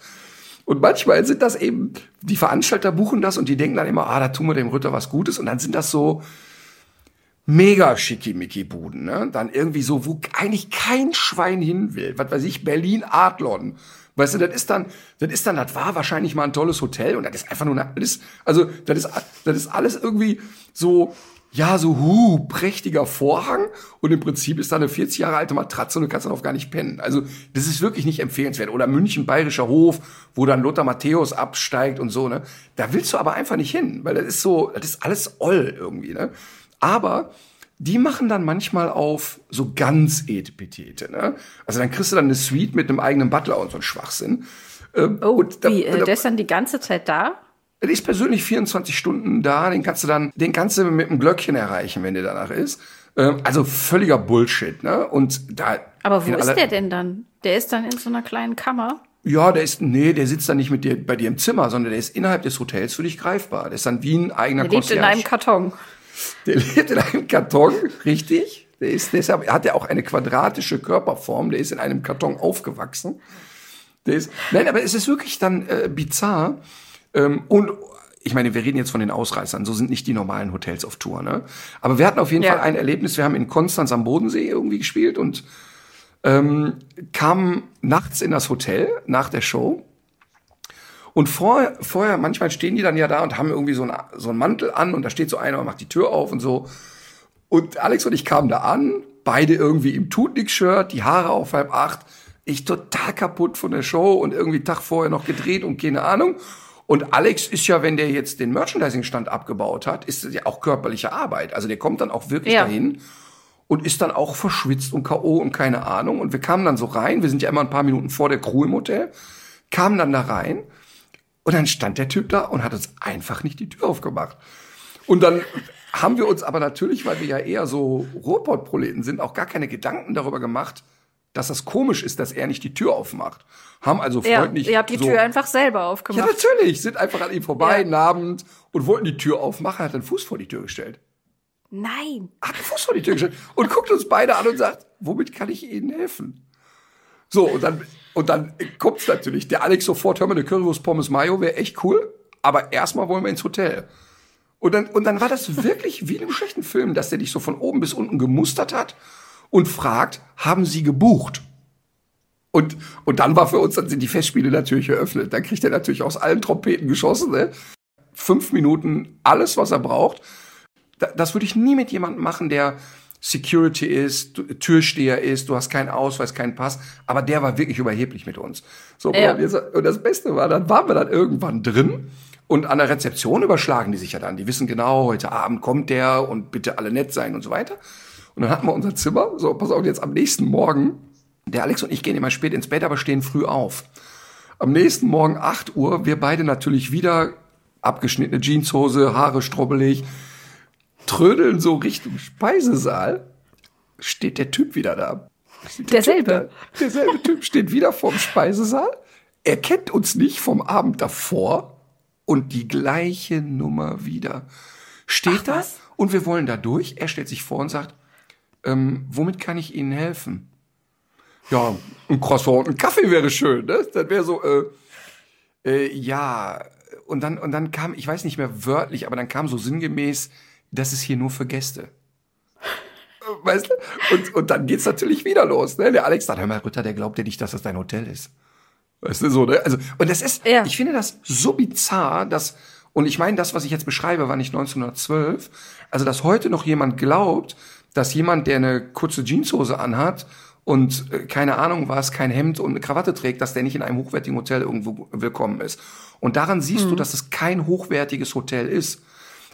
Und manchmal sind das eben, die Veranstalter buchen das und die denken dann immer, ah, da tun wir dem Ritter was Gutes. Und dann sind das so mega schickimicki-Buden. Ne? Dann irgendwie so, wo eigentlich kein Schwein hin will. Was weiß ich, Berlin-Adlon Weißt du, das ist dann, das ist dann, das war wahrscheinlich mal ein tolles Hotel und das ist einfach nur ist, also das ist, das ist alles irgendwie so, ja, so hu, prächtiger Vorhang und im Prinzip ist da eine 40 Jahre alte Matratze und du kannst darauf gar nicht pennen. Also das ist wirklich nicht empfehlenswert. Oder München Bayerischer Hof, wo dann Lothar Matthäus absteigt und so, ne? Da willst du aber einfach nicht hin, weil das ist so, das ist alles oll irgendwie, ne? Aber die machen dann manchmal auf so ganz Etepetete, ne? Also dann kriegst du dann eine Suite mit einem eigenen Butler und so ein Schwachsinn. Ähm, oh, da, wie, äh, der ist dann die ganze Zeit da? Der ist persönlich 24 Stunden da, den kannst du dann, den kannst du mit einem Glöckchen erreichen, wenn der danach ist. Ähm, also völliger Bullshit, ne? Und da. Aber wo ist der denn dann? Der ist dann in so einer kleinen Kammer? Ja, der ist, nee, der sitzt dann nicht mit dir, bei dir im Zimmer, sondern der ist innerhalb des Hotels für dich greifbar. Der ist dann wie ein eigener Der lebt Concierge. in einem Karton. Der (laughs) lebt in einem Karton, richtig. Der ist, deshalb hat er auch eine quadratische Körperform. Der ist in einem Karton aufgewachsen. Der ist, nein, aber es ist wirklich dann äh, bizarr. Ähm, und ich meine, wir reden jetzt von den Ausreißern, so sind nicht die normalen Hotels auf Tour, ne? Aber wir hatten auf jeden ja. Fall ein Erlebnis, wir haben in Konstanz am Bodensee irgendwie gespielt und ähm, kamen nachts in das Hotel nach der Show. Und vor, vorher, manchmal stehen die dann ja da und haben irgendwie so, ein, so einen Mantel an und da steht so einer und macht die Tür auf und so. Und Alex und ich kamen da an, beide irgendwie im Tutnik-Shirt, die Haare auf halb acht. Ich total kaputt von der Show und irgendwie Tag vorher noch gedreht und keine Ahnung. Und Alex ist ja, wenn der jetzt den Merchandising-Stand abgebaut hat, ist das ja auch körperliche Arbeit. Also der kommt dann auch wirklich ja. dahin und ist dann auch verschwitzt und K.O. und keine Ahnung. Und wir kamen dann so rein, wir sind ja immer ein paar Minuten vor der Crew im Hotel, kamen dann da rein und dann stand der Typ da und hat uns einfach nicht die Tür aufgemacht. Und dann haben wir uns aber natürlich, weil wir ja eher so Ruhrpott-Proleten sind, auch gar keine Gedanken darüber gemacht, dass das komisch ist, dass er nicht die Tür aufmacht. Haben also freundlich. Ja, ihr habt die so, Tür einfach selber aufgemacht. Ja, natürlich. Sind einfach an ihm vorbei, ja. Abend und wollten die Tür aufmachen, hat den Fuß vor die Tür gestellt. Nein. Hat den Fuß vor die Tür gestellt und guckt uns beide an und sagt, womit kann ich Ihnen helfen? So, und dann, und dann kommt's natürlich. Der Alex sofort, hör mal, eine Currywurst Pommes Mayo wäre echt cool, aber erstmal wollen wir ins Hotel. Und dann, und dann war das wirklich wie in einem schlechten Film, dass der dich so von oben bis unten gemustert hat und fragt, haben Sie gebucht? Und, und dann war für uns, dann sind die Festspiele natürlich eröffnet. Dann kriegt er natürlich aus allen Trompeten geschossen. Ne? Fünf Minuten, alles, was er braucht. das würde ich nie mit jemandem machen, der Security ist, Türsteher ist, du hast keinen Ausweis, keinen Pass. Aber der war wirklich überheblich mit uns. So, ja. und das Beste war, dann waren wir dann irgendwann drin. Und an der Rezeption überschlagen die sich ja dann. Die wissen genau, heute Abend kommt der und bitte alle nett sein und so weiter. Und dann hatten wir unser Zimmer. So, pass auf, jetzt am nächsten Morgen, der Alex und ich gehen immer spät ins Bett, aber stehen früh auf. Am nächsten Morgen 8 Uhr, wir beide natürlich wieder abgeschnittene Jeanshose, Haare strobbelig, trödeln so Richtung Speisesaal, steht der Typ wieder da. Derselbe. Da. Derselbe Typ steht wieder vorm Speisesaal. Er kennt uns nicht vom Abend davor und die gleiche Nummer wieder. Steht Ach, da was? und wir wollen da durch. Er stellt sich vor und sagt, ähm, womit kann ich Ihnen helfen? Ja, ein Croissant und ein Kaffee wäre schön, ne? Das wäre so, äh, äh, ja. Und dann, und dann kam, ich weiß nicht mehr wörtlich, aber dann kam so sinngemäß, das ist hier nur für Gäste. Weißt du? Und, und dann geht's natürlich wieder los, ne? Der Alex sagt, hör mal, Ritter, der glaubt ja nicht, dass das dein Hotel ist. Weißt du, so, ne? Also, und das ist, ja. ich finde das so bizarr, dass, und ich meine, das, was ich jetzt beschreibe, war nicht 1912. Also, dass heute noch jemand glaubt, dass jemand, der eine kurze Jeanshose anhat und äh, keine Ahnung was, kein Hemd und eine Krawatte trägt, dass der nicht in einem hochwertigen Hotel irgendwo willkommen ist. Und daran siehst mhm. du, dass es kein hochwertiges Hotel ist.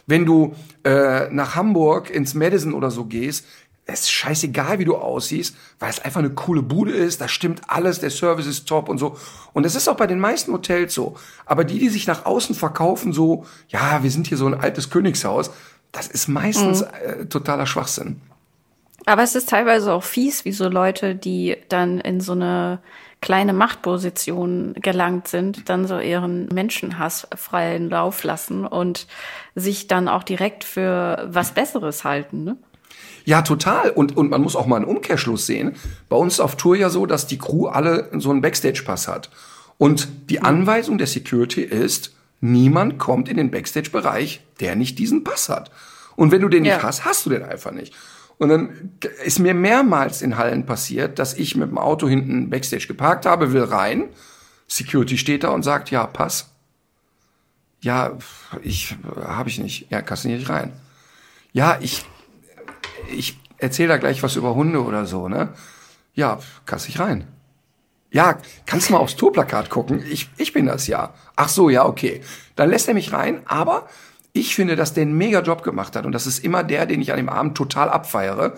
Wenn du äh, nach Hamburg ins Madison oder so gehst, es ist scheißegal, wie du aussiehst, weil es einfach eine coole Bude ist, da stimmt alles, der Service ist top und so. Und das ist auch bei den meisten Hotels so. Aber die, die sich nach außen verkaufen, so, ja, wir sind hier so ein altes Königshaus, das ist meistens mhm. äh, totaler Schwachsinn. Aber es ist teilweise auch fies, wie so Leute, die dann in so eine kleine Machtposition gelangt sind, dann so ihren Menschenhass freien Lauf lassen und sich dann auch direkt für was Besseres halten. Ne? Ja, total. Und, und man muss auch mal einen Umkehrschluss sehen. Bei uns auf Tour ja so, dass die Crew alle so einen Backstage-Pass hat. Und die Anweisung der Security ist, niemand kommt in den Backstage-Bereich, der nicht diesen Pass hat. Und wenn du den nicht ja. hast, hast du den einfach nicht. Und dann ist mir mehrmals in Hallen passiert, dass ich mit dem Auto hinten Backstage geparkt habe, will rein, Security steht da und sagt, ja, Pass. Ja, ich habe ich nicht. Ja, kannst du nicht rein. Ja, ich ich erzähle da gleich was über Hunde oder so, ne? Ja, kannst nicht rein. Ja, kannst du mal aufs Tourplakat gucken? Ich, ich bin das ja. Ach so, ja, okay. Dann lässt er mich rein, aber ich finde, dass der einen mega Job gemacht hat. Und das ist immer der, den ich an dem Abend total abfeiere.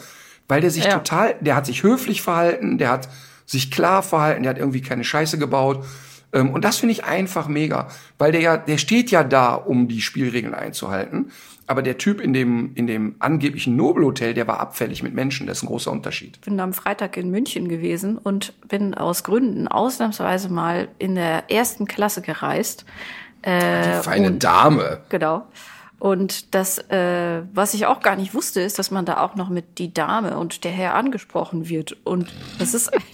Weil der sich ja. total, der hat sich höflich verhalten, der hat sich klar verhalten, der hat irgendwie keine Scheiße gebaut. Ähm, und das finde ich einfach mega. Weil der ja, der steht ja da, um die Spielregeln einzuhalten. Aber der Typ in dem, in dem angeblichen Nobelhotel, der war abfällig mit Menschen. Das ist ein großer Unterschied. Ich bin am Freitag in München gewesen und bin aus Gründen ausnahmsweise mal in der ersten Klasse gereist. Äh, die feine und, Dame. Genau. Und das, äh, was ich auch gar nicht wusste, ist, dass man da auch noch mit die Dame und der Herr angesprochen wird. Und das ist eine,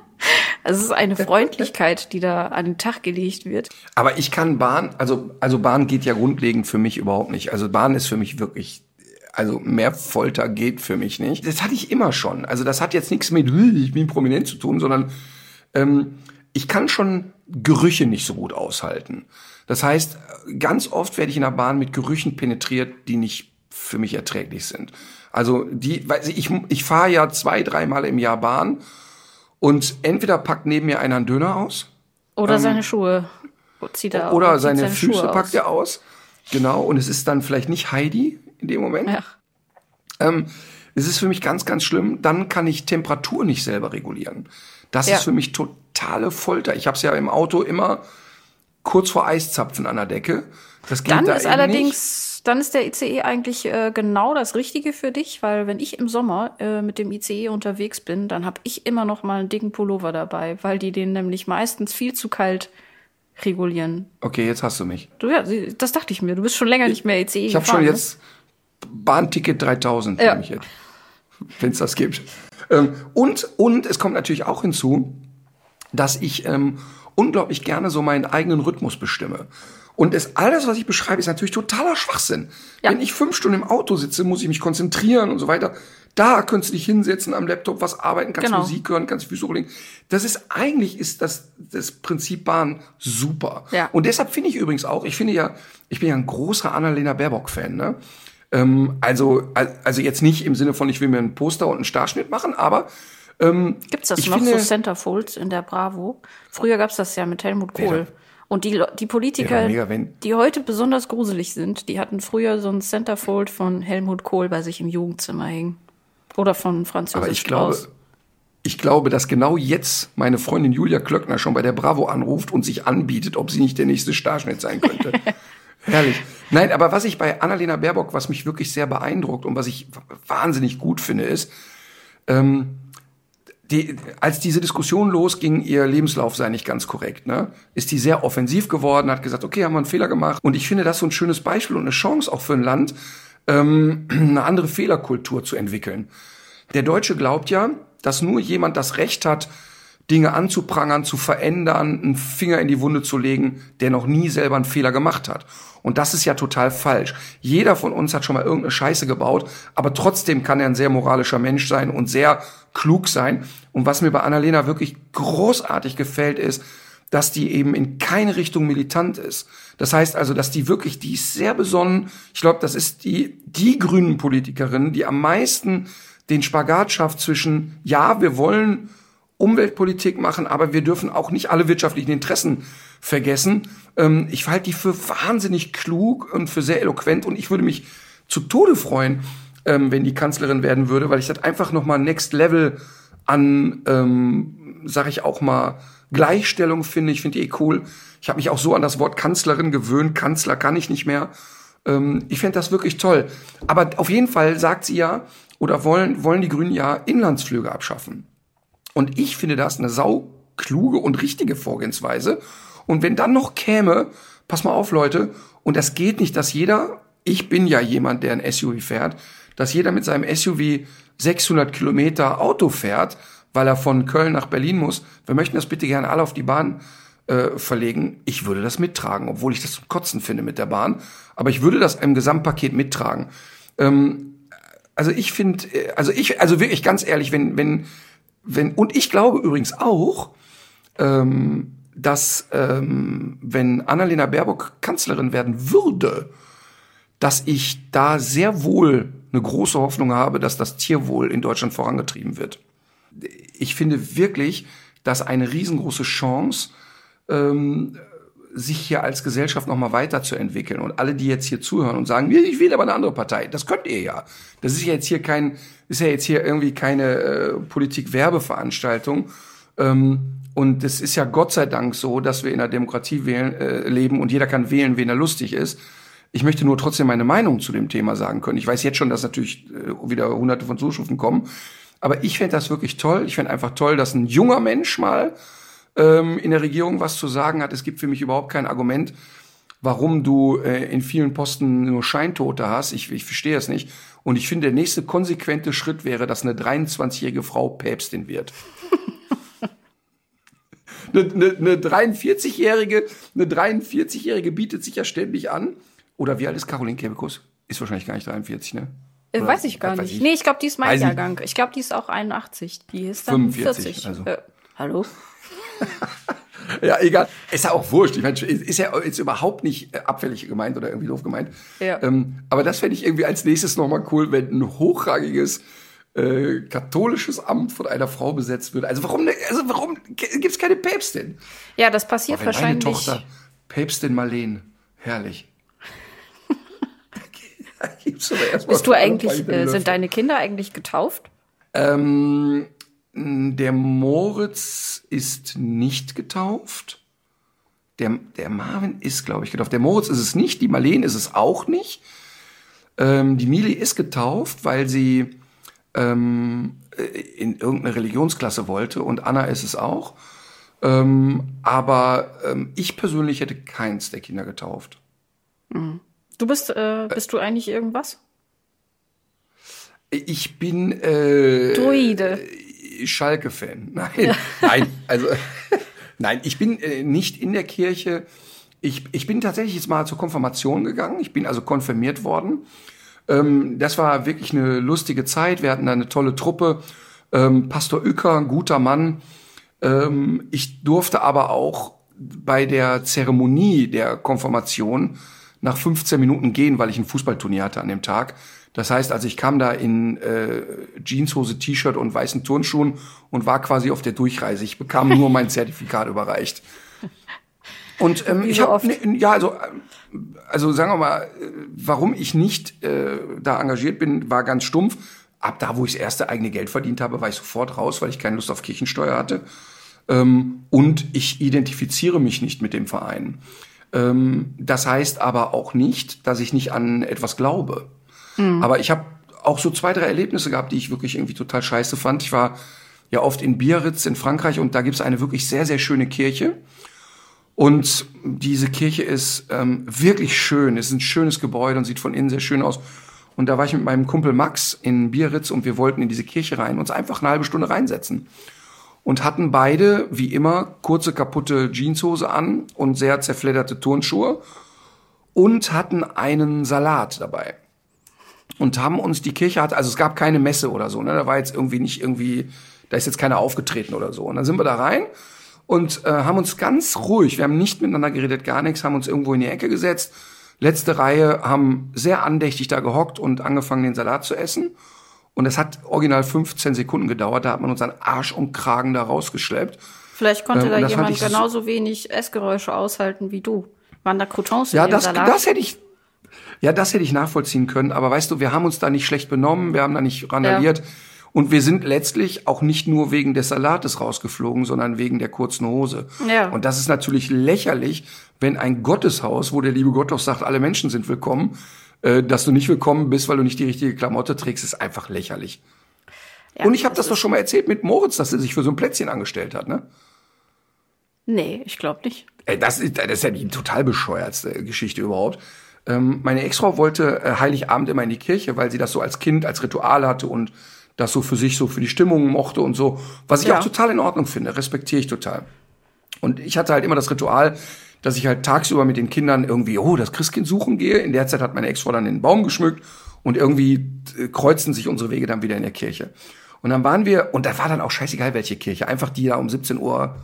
(laughs) es ist eine Freundlichkeit, die da an den Tag gelegt wird. Aber ich kann Bahn, also, also Bahn geht ja grundlegend für mich überhaupt nicht. Also Bahn ist für mich wirklich also mehr Folter geht für mich nicht. Das hatte ich immer schon. Also das hat jetzt nichts mit ich bin prominent zu tun, sondern ähm, ich kann schon Gerüche nicht so gut aushalten. Das heißt, ganz oft werde ich in der Bahn mit Gerüchen penetriert, die nicht für mich erträglich sind. Also die, weil ich, ich fahre ja zwei, dreimal im Jahr Bahn und entweder packt neben mir einer einen Döner aus. Oder ähm, seine Schuhe. Zieht er oder auch, seine, seine, Füße packt er aus. Genau. Und es ist dann vielleicht nicht Heidi in dem Moment. Ja. Ähm, es ist für mich ganz, ganz schlimm. Dann kann ich Temperatur nicht selber regulieren. Das ja. ist für mich totale Folter. Ich habe es ja im Auto immer kurz vor Eiszapfen an der Decke. Das geht dann da ist allerdings nicht dann ist der ICE eigentlich äh, genau das Richtige für dich, weil wenn ich im Sommer äh, mit dem ICE unterwegs bin, dann habe ich immer noch mal einen dicken Pullover dabei, weil die den nämlich meistens viel zu kalt regulieren. Okay, jetzt hast du mich. Du, ja, das dachte ich mir. Du bist schon länger nicht mehr ICE. Ich habe schon jetzt Bahnticket 3000 ja. (laughs) wenn es das gibt. Ähm, und und es kommt natürlich auch hinzu, dass ich ähm, unglaublich gerne so meinen eigenen Rhythmus bestimme. Und das, alles, was ich beschreibe, ist natürlich totaler Schwachsinn. Ja. Wenn ich fünf Stunden im Auto sitze, muss ich mich konzentrieren und so weiter. Da könntest du dich hinsetzen am Laptop, was arbeiten, kannst genau. Musik hören, kannst Füße hochlegen. Das ist eigentlich ist das das Prinzip Bahn super. Ja. Und deshalb finde ich übrigens auch, ich finde ja, ich bin ja ein großer Annalena Baerbock Fan. Ne? Ähm, also also jetzt nicht im Sinne von, ich will mir ein Poster und einen Starschnitt machen, aber ähm, Gibt's das noch finde, so Centerfolds in der Bravo? Früher gab's das ja mit Helmut Kohl. Und die, die Politiker, mega, die heute besonders gruselig sind, die hatten früher so ein Centerfold von Helmut Kohl bei sich im Jugendzimmer hängen. Oder von Franz Josef Aber ich Strauß. glaube, ich glaube, dass genau jetzt meine Freundin Julia Klöckner schon bei der Bravo anruft und sich anbietet, ob sie nicht der nächste Starschnitt sein könnte. (laughs) Herrlich. Nein, aber was ich bei Annalena Baerbock, was mich wirklich sehr beeindruckt und was ich wahnsinnig gut finde, ist, ähm, die, als diese Diskussion losging, ihr Lebenslauf sei nicht ganz korrekt, ne, ist die sehr offensiv geworden, hat gesagt, okay, haben wir einen Fehler gemacht. Und ich finde das so ein schönes Beispiel und eine Chance auch für ein Land, ähm, eine andere Fehlerkultur zu entwickeln. Der Deutsche glaubt ja, dass nur jemand das Recht hat, Dinge anzuprangern, zu verändern, einen Finger in die Wunde zu legen, der noch nie selber einen Fehler gemacht hat. Und das ist ja total falsch. Jeder von uns hat schon mal irgendeine Scheiße gebaut, aber trotzdem kann er ein sehr moralischer Mensch sein und sehr klug sein. Und was mir bei Annalena wirklich großartig gefällt, ist, dass die eben in keine Richtung militant ist. Das heißt also, dass die wirklich, die ist sehr besonnen. Ich glaube, das ist die, die grünen Politikerin, die am meisten den Spagat schafft zwischen, ja, wir wollen Umweltpolitik machen, aber wir dürfen auch nicht alle wirtschaftlichen Interessen vergessen. Ähm, ich halte die für wahnsinnig klug und für sehr eloquent und ich würde mich zu Tode freuen, ähm, wenn die Kanzlerin werden würde, weil ich das einfach noch mal Next Level an, ähm, sag ich auch mal, Gleichstellung finde. Ich finde die eh cool. Ich habe mich auch so an das Wort Kanzlerin gewöhnt. Kanzler kann ich nicht mehr. Ähm, ich fände das wirklich toll. Aber auf jeden Fall sagt sie ja, oder wollen, wollen die Grünen ja Inlandsflüge abschaffen. Und ich finde das eine sau kluge und richtige Vorgehensweise. Und wenn dann noch käme, pass mal auf, Leute, und das geht nicht, dass jeder, ich bin ja jemand, der ein SUV fährt, dass jeder mit seinem SUV 600 Kilometer Auto fährt, weil er von Köln nach Berlin muss. Wir möchten das bitte gerne alle auf die Bahn äh, verlegen. Ich würde das mittragen, obwohl ich das zum Kotzen finde mit der Bahn. Aber ich würde das im Gesamtpaket mittragen. Ähm, also ich finde, äh, also ich, also wirklich ganz ehrlich, wenn, wenn wenn, und ich glaube übrigens auch, ähm, dass ähm, wenn Annalena Baerbock Kanzlerin werden würde, dass ich da sehr wohl eine große Hoffnung habe, dass das Tierwohl in Deutschland vorangetrieben wird. Ich finde wirklich, dass eine riesengroße Chance, ähm, sich hier als Gesellschaft noch mal weiterzuentwickeln. Und alle, die jetzt hier zuhören und sagen, ich wähle aber eine andere Partei, das könnt ihr ja. Das ist ja jetzt hier kein, ist ja jetzt hier irgendwie keine äh, Politik-Werbeveranstaltung. Ähm, und es ist ja Gott sei Dank so, dass wir in einer Demokratie wählen, äh, leben und jeder kann wählen, wen er lustig ist. Ich möchte nur trotzdem meine Meinung zu dem Thema sagen können. Ich weiß jetzt schon, dass natürlich äh, wieder hunderte von Zuschriften kommen. Aber ich fände das wirklich toll. Ich fände einfach toll, dass ein junger Mensch mal ähm, in der Regierung was zu sagen hat. Es gibt für mich überhaupt kein Argument, warum du äh, in vielen Posten nur Scheintote hast. Ich, ich verstehe es nicht. Und ich finde, der nächste konsequente Schritt wäre, dass eine 23-jährige Frau Päpstin wird. (laughs) eine, eine, eine 43-jährige, eine 43-jährige bietet sich ja ständig an. Oder wie alt ist Caroline Kebekus? Ist wahrscheinlich gar nicht 43, ne? Äh, weiß ich gar nicht. Ich? Nee, ich glaube, die ist mein Jahrgang. Ich glaube, die ist auch 81. Die ist dann 45, 40. Also. Äh, hallo? (laughs) ja, egal. Ist ja auch wurscht. Ich meine, ist ja jetzt überhaupt nicht äh, abfällig gemeint oder irgendwie doof gemeint. Ja. Ähm, aber das fände ich irgendwie als nächstes nochmal cool, wenn ein hochrangiges äh, katholisches Amt von einer Frau besetzt wird. Also warum, also warum gibt's keine Päpstin? Ja, das passiert Aber wahrscheinlich. Meine Tochter, Päpstin Marleen. Herrlich. (laughs) Bist du eigentlich, äh, sind deine Kinder eigentlich getauft? Ähm, der Moritz ist nicht getauft. Der, der Marvin ist, glaube ich, getauft. Der Moritz ist es nicht, die Marlene ist es auch nicht. Ähm, die Mili ist getauft, weil sie ähm, in irgendeine Religionsklasse wollte und Anna ist es auch. Ähm, aber ähm, ich persönlich hätte keins der Kinder getauft. Mhm. Du bist, äh, bist du eigentlich irgendwas? Ich bin äh, Druide. Schalke-Fan. (laughs) Nein, nein, also (laughs) nein, ich bin äh, nicht in der Kirche. Ich, ich bin tatsächlich jetzt mal zur Konfirmation gegangen. Ich bin also konfirmiert worden. Ähm, das war wirklich eine lustige Zeit. Wir hatten da eine tolle Truppe. Ähm, Pastor Uecker, ein guter Mann. Ähm, ich durfte aber auch bei der Zeremonie der Konfirmation nach 15 Minuten gehen, weil ich ein Fußballturnier hatte an dem Tag. Das heißt, also ich kam da in äh, Jeanshose, T-Shirt und weißen Turnschuhen und war quasi auf der Durchreise. Ich bekam nur mein (laughs) Zertifikat überreicht. Und ähm, ich habe ne, ja also also sagen wir mal, warum ich nicht äh, da engagiert bin, war ganz stumpf. Ab da, wo ich das erste eigene Geld verdient habe, war ich sofort raus, weil ich keine Lust auf Kirchensteuer hatte. Ähm, und ich identifiziere mich nicht mit dem Verein. Ähm, das heißt aber auch nicht, dass ich nicht an etwas glaube. Mhm. Aber ich habe auch so zwei, drei Erlebnisse gehabt, die ich wirklich irgendwie total scheiße fand. Ich war ja oft in Biarritz in Frankreich und da gibt's eine wirklich sehr, sehr schöne Kirche. Und diese Kirche ist ähm, wirklich schön. Es ist ein schönes Gebäude und sieht von innen sehr schön aus. Und da war ich mit meinem Kumpel Max in Biarritz und wir wollten in diese Kirche rein, uns einfach eine halbe Stunde reinsetzen. Und hatten beide, wie immer, kurze kaputte Jeanshose an und sehr zerfledderte Turnschuhe und hatten einen Salat dabei und haben uns die Kirche hat, also es gab keine Messe oder so, ne? Da war jetzt irgendwie nicht irgendwie, da ist jetzt keiner aufgetreten oder so. Und dann sind wir da rein und äh, haben uns ganz ruhig, wir haben nicht miteinander geredet, gar nichts, haben uns irgendwo in die Ecke gesetzt, letzte Reihe, haben sehr andächtig da gehockt und angefangen, den Salat zu essen. Und es hat original 15 Sekunden gedauert, da hat man uns an Arsch und Kragen da rausgeschleppt. Vielleicht konnte ähm, da jemand genauso wenig Essgeräusche aushalten wie du. Waren da Croutons in ja, das, Salat? das hätte ich, ja, das hätte ich nachvollziehen können. Aber weißt du, wir haben uns da nicht schlecht benommen, wir haben da nicht randaliert. Ja. Und wir sind letztlich auch nicht nur wegen des Salates rausgeflogen, sondern wegen der kurzen Hose. Ja. Und das ist natürlich lächerlich, wenn ein Gotteshaus, wo der liebe Gott doch sagt, alle Menschen sind willkommen, äh, dass du nicht willkommen bist, weil du nicht die richtige Klamotte trägst, ist einfach lächerlich. Ja, und ich habe das, das doch schon mal erzählt mit Moritz, dass er sich für so ein Plätzchen angestellt hat, ne? Nee, ich glaube nicht. Ey, das, ist, das ist ja die total bescheuertste Geschichte überhaupt. Ähm, meine Ex-Frau wollte äh, Heiligabend immer in die Kirche, weil sie das so als Kind, als Ritual hatte und das so für sich so für die Stimmung mochte und so, was ich ja. auch total in Ordnung finde, respektiere ich total. Und ich hatte halt immer das Ritual, dass ich halt tagsüber mit den Kindern irgendwie, oh, das Christkind suchen gehe. In der Zeit hat meine Ex-Frau dann den Baum geschmückt und irgendwie äh, kreuzten sich unsere Wege dann wieder in der Kirche. Und dann waren wir, und da war dann auch scheißegal, welche Kirche, einfach die da um 17 Uhr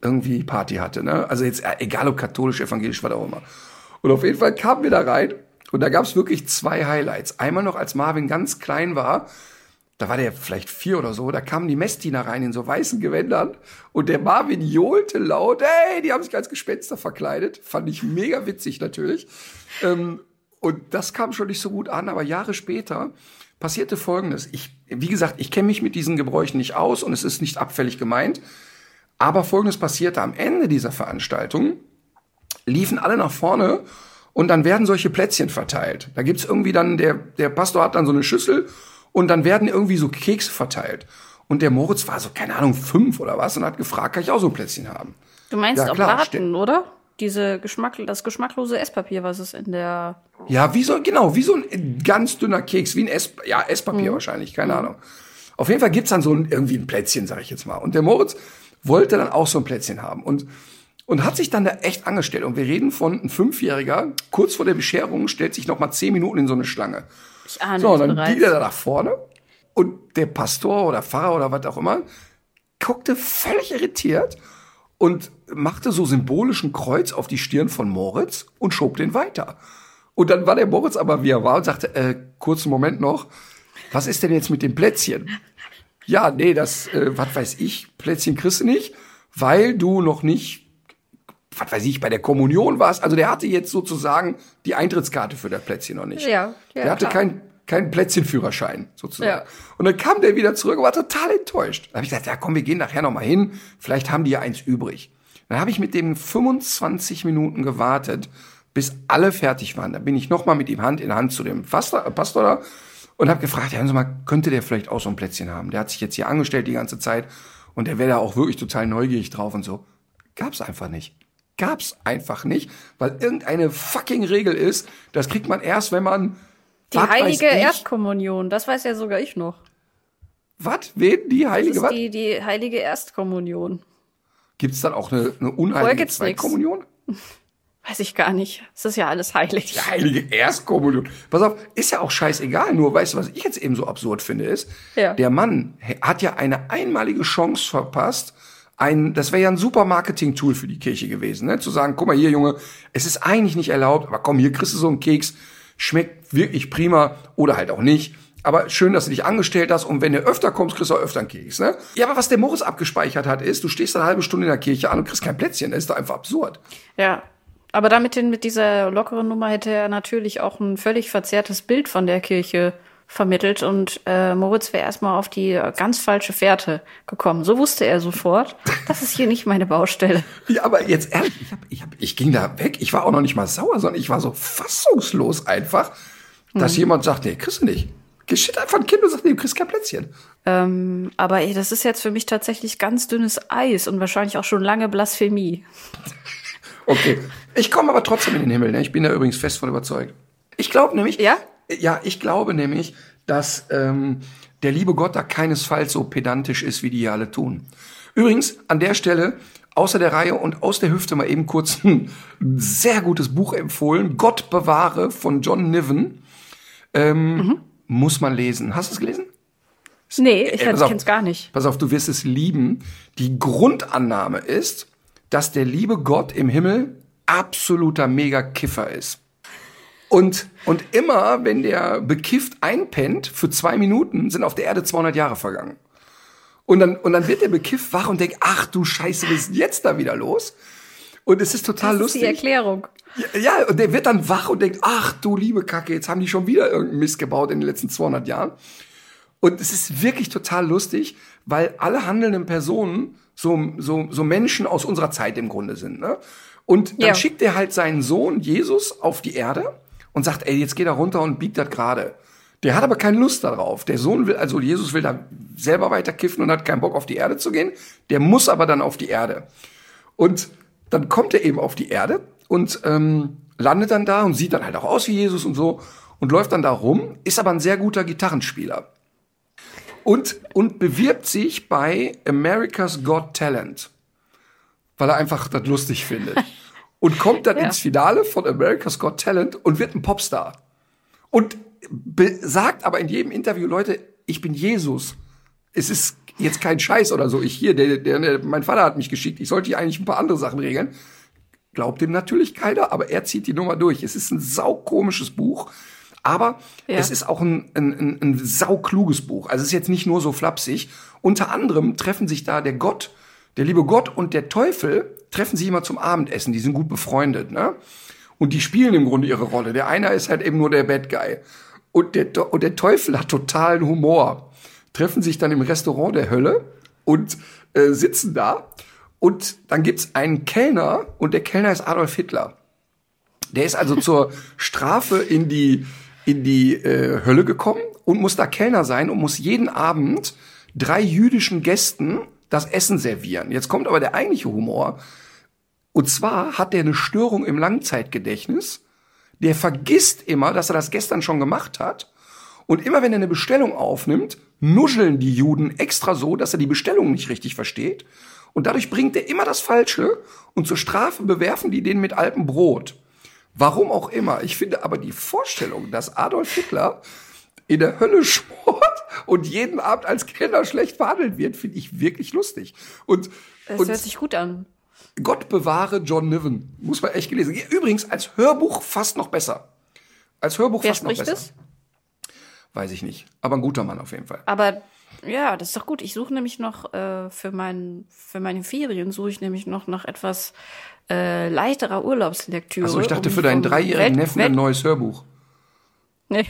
irgendwie Party hatte. Ne? Also jetzt äh, egal ob katholisch, evangelisch, was auch immer. Und auf jeden Fall kamen wir da rein und da gab es wirklich zwei Highlights. Einmal noch, als Marvin ganz klein war, da war der vielleicht vier oder so, da kamen die Messdiener rein in so weißen Gewändern und der Marvin johlte laut, hey, die haben sich als Gespenster verkleidet. Fand ich mega witzig natürlich. Ähm, und das kam schon nicht so gut an, aber Jahre später passierte Folgendes. Ich, wie gesagt, ich kenne mich mit diesen Gebräuchen nicht aus und es ist nicht abfällig gemeint. Aber Folgendes passierte am Ende dieser Veranstaltung, liefen alle nach vorne und dann werden solche Plätzchen verteilt. Da gibt's irgendwie dann, der, der Pastor hat dann so eine Schüssel und dann werden irgendwie so Kekse verteilt. Und der Moritz war so, keine Ahnung, fünf oder was und hat gefragt, kann ich auch so ein Plätzchen haben? Du meinst Ja, auch klar, Braten, oder? Diese Geschmack, das geschmacklose Esspapier, was es in der. Ja, wie so, genau, wie so ein ganz dünner Keks, wie ein Ess, ja, Esspapier wahrscheinlich, keine Ahnung. Auf jeden Fall gibt's dann so ein, irgendwie ein Plätzchen, sag ich jetzt mal. Und der Moritz wollte dann auch so ein Plätzchen haben und, und hat sich dann da echt angestellt. Und wir reden von ein Fünfjähriger, kurz vor der Bescherung, stellt sich noch mal zehn Minuten in so eine Schlange. Ich ahne So, und dann bereits. ging er da nach vorne und der Pastor oder Pfarrer oder was auch immer guckte völlig irritiert und machte so symbolischen Kreuz auf die Stirn von Moritz und schob den weiter. Und dann war der Moritz aber, wie er war, und sagte, äh, kurzen Moment noch, was ist denn jetzt mit dem Plätzchen? Ja, nee, das, äh, was weiß ich, Plätzchen kriegst du nicht, weil du noch nicht, was weiß ich, bei der Kommunion warst. Also der hatte jetzt sozusagen die Eintrittskarte für das Plätzchen noch nicht. Ja, ja, Der hatte klar. kein, keinen Plätzchenführerschein, sozusagen. Ja. Und dann kam der wieder zurück und war total enttäuscht. Da habe ich gesagt, ja komm, wir gehen nachher noch mal hin. Vielleicht haben die ja eins übrig. Dann habe ich mit dem 25 Minuten gewartet, bis alle fertig waren. Da bin ich noch mal mit ihm Hand in Hand zu dem Pastor, äh, Pastor da und habe gefragt, ja, hören Sie mal, könnte der vielleicht auch so ein Plätzchen haben? Der hat sich jetzt hier angestellt die ganze Zeit und der wäre da auch wirklich total neugierig drauf und so. Gab's einfach nicht. Gab's einfach nicht, weil irgendeine fucking Regel ist, das kriegt man erst, wenn man Die heilige ich, Erstkommunion, das weiß ja sogar ich noch. Was? Wen? Die heilige was? die, die heilige Erstkommunion. Gibt's dann auch eine, eine unheilige. Zweitkommunion? (laughs) Weiß ich gar nicht. Es ist ja alles heilig. Die heilige Erstkommunion. Pass auf, ist ja auch scheißegal. Nur, weißt du, was ich jetzt eben so absurd finde, ist, Ja. der Mann hat ja eine einmalige Chance verpasst, ein, das wäre ja ein super Marketing-Tool für die Kirche gewesen, ne? zu sagen, guck mal hier, Junge, es ist eigentlich nicht erlaubt, aber komm, hier kriegst du so einen Keks, schmeckt wirklich prima oder halt auch nicht. Aber schön, dass du dich angestellt hast und wenn du öfter kommst, kriegst du auch öfter einen Keks. Ne? Ja, aber was der Moritz abgespeichert hat, ist, du stehst eine halbe Stunde in der Kirche an und kriegst kein Plätzchen. Das ist doch einfach absurd. Ja. Aber damit mit dieser lockeren Nummer hätte er natürlich auch ein völlig verzerrtes Bild von der Kirche vermittelt und äh, Moritz wäre erstmal auf die ganz falsche Fährte gekommen. So wusste er sofort, das ist hier nicht meine Baustelle. (laughs) Ja, aber jetzt ehrlich, ich, hab, ich, hab, ich ging da weg. Ich war auch noch nicht mal sauer, sondern ich war so fassungslos einfach, dass jemand sagt, nee, kriegst du nicht. Geschieht einfach ein Kind und sagt, nee, du kriegst kein Plätzchen. Ähm, aber ey, das ist jetzt für mich tatsächlich ganz dünnes Eis und wahrscheinlich auch schon lange Blasphemie. Okay. Ich komme aber trotzdem in den Himmel. Ne? Ich bin da übrigens fest von überzeugt. Ich glaube nämlich, Ja? Ja, ich glaube nämlich, dass ähm, der liebe Gott da keinesfalls so pedantisch ist, wie die hier alle tun. Übrigens, an der Stelle, außer der Reihe und aus der Hüfte mal eben kurz ein sehr gutes Buch empfohlen. Gott bewahre von John Niven. Ähm, Muss man lesen. Hast du es gelesen? Nee, ich pass auf. kenn's gar nicht. Pass auf, du wirst es lieben. Die Grundannahme ist, dass der liebe Gott im Himmel absoluter Mega-Kiffer ist. Und, und immer, wenn der bekifft einpennt, für zwei Minuten sind auf der Erde 200 Jahre vergangen. Und dann, und dann wird der bekifft wach und denkt, ach du Scheiße, was ist denn jetzt da wieder los? Und es ist total Das ist die. Erklärung. Ja, Ja, und der wird dann wach und denkt, ach du liebe Kacke, jetzt haben die schon wieder irgendeinen Mist gebaut in den letzten 200 Jahren. Und es ist wirklich total lustig, weil alle handelnden Personen so, so, so Menschen aus unserer Zeit im Grunde sind. Ne? Und dann Ja. schickt er halt seinen Sohn Jesus auf die Erde und sagt, ey, jetzt geht er runter und biegt das gerade. Der hat aber keine Lust darauf. Der Sohn will, also Jesus will da selber weiter kiffen und hat keinen Bock auf die Erde zu gehen. Der muss aber dann auf die Erde. Und dann kommt er eben auf die Erde und ähm, landet dann da und sieht dann halt auch aus wie Jesus und so und läuft dann da rum, ist aber ein sehr guter Gitarrenspieler. Und, und bewirbt sich bei America's Got Talent, weil er einfach das lustig findet. (laughs) Und kommt dann Ja. ins Finale von America's Got Talent und wird ein Popstar. Und sagt aber in jedem Interview, Leute, ich bin Jesus. Es ist, jetzt kein Scheiß oder so. Ich hier, der, der, der, mein Vater hat mich geschickt. Ich sollte hier eigentlich ein paar andere Sachen regeln. Glaubt ihm natürlich keiner, aber er zieht die Nummer durch. Es ist ein saukomisches Buch. Aber ja. es ist auch ein, ein, ein, ein saukluges Buch. Also es ist jetzt nicht nur so flapsig. Unter anderem treffen sich da der Gott, der liebe Gott und der Teufel treffen sich immer zum Abendessen. Die sind gut befreundet, ne? Und die spielen im Grunde ihre Rolle. Der eine ist halt eben nur der Bad Guy. Und der, und der Teufel hat totalen Humor. Treffen sich dann im Restaurant der Hölle und äh, sitzen da. Und dann gibt's einen Kellner und der Kellner ist Adolf Hitler. Der ist also zur (laughs) Strafe in die, in die äh, Hölle gekommen und muss da Kellner sein und muss jeden Abend drei jüdischen Gästen das Essen servieren. Jetzt kommt aber der eigentliche Humor. Und zwar hat er eine Störung im Langzeitgedächtnis. Der vergisst immer, dass er das gestern schon gemacht hat. Und immer wenn er eine Bestellung aufnimmt, nuscheln die Juden extra so, dass er die Bestellung nicht richtig versteht. Und dadurch bringt er immer das Falsche. Und zur Strafe bewerfen die den mit altem Brot. Warum auch immer. Ich finde aber die Vorstellung, dass Adolf Hitler in der Hölle schmort und jeden Abend als Kellner schlecht behandelt wird, finde ich wirklich lustig. Und, das und hört sich gut an. Gott bewahre John Niven. Muss man echt gelesen. Übrigens als Hörbuch fast noch besser. Als Hörbuch Wer fast noch besser. Es? Weiß ich nicht. Aber ein guter Mann auf jeden Fall. Aber ja, das ist doch gut. Ich suche nämlich noch äh, für, mein, für meine Ferien, suche ich nämlich noch nach etwas äh, leichterer Urlaubslektüre. Also ich dachte um für deinen dreijährigen Welt- Neffen Welt- ein neues Hörbuch. Nee.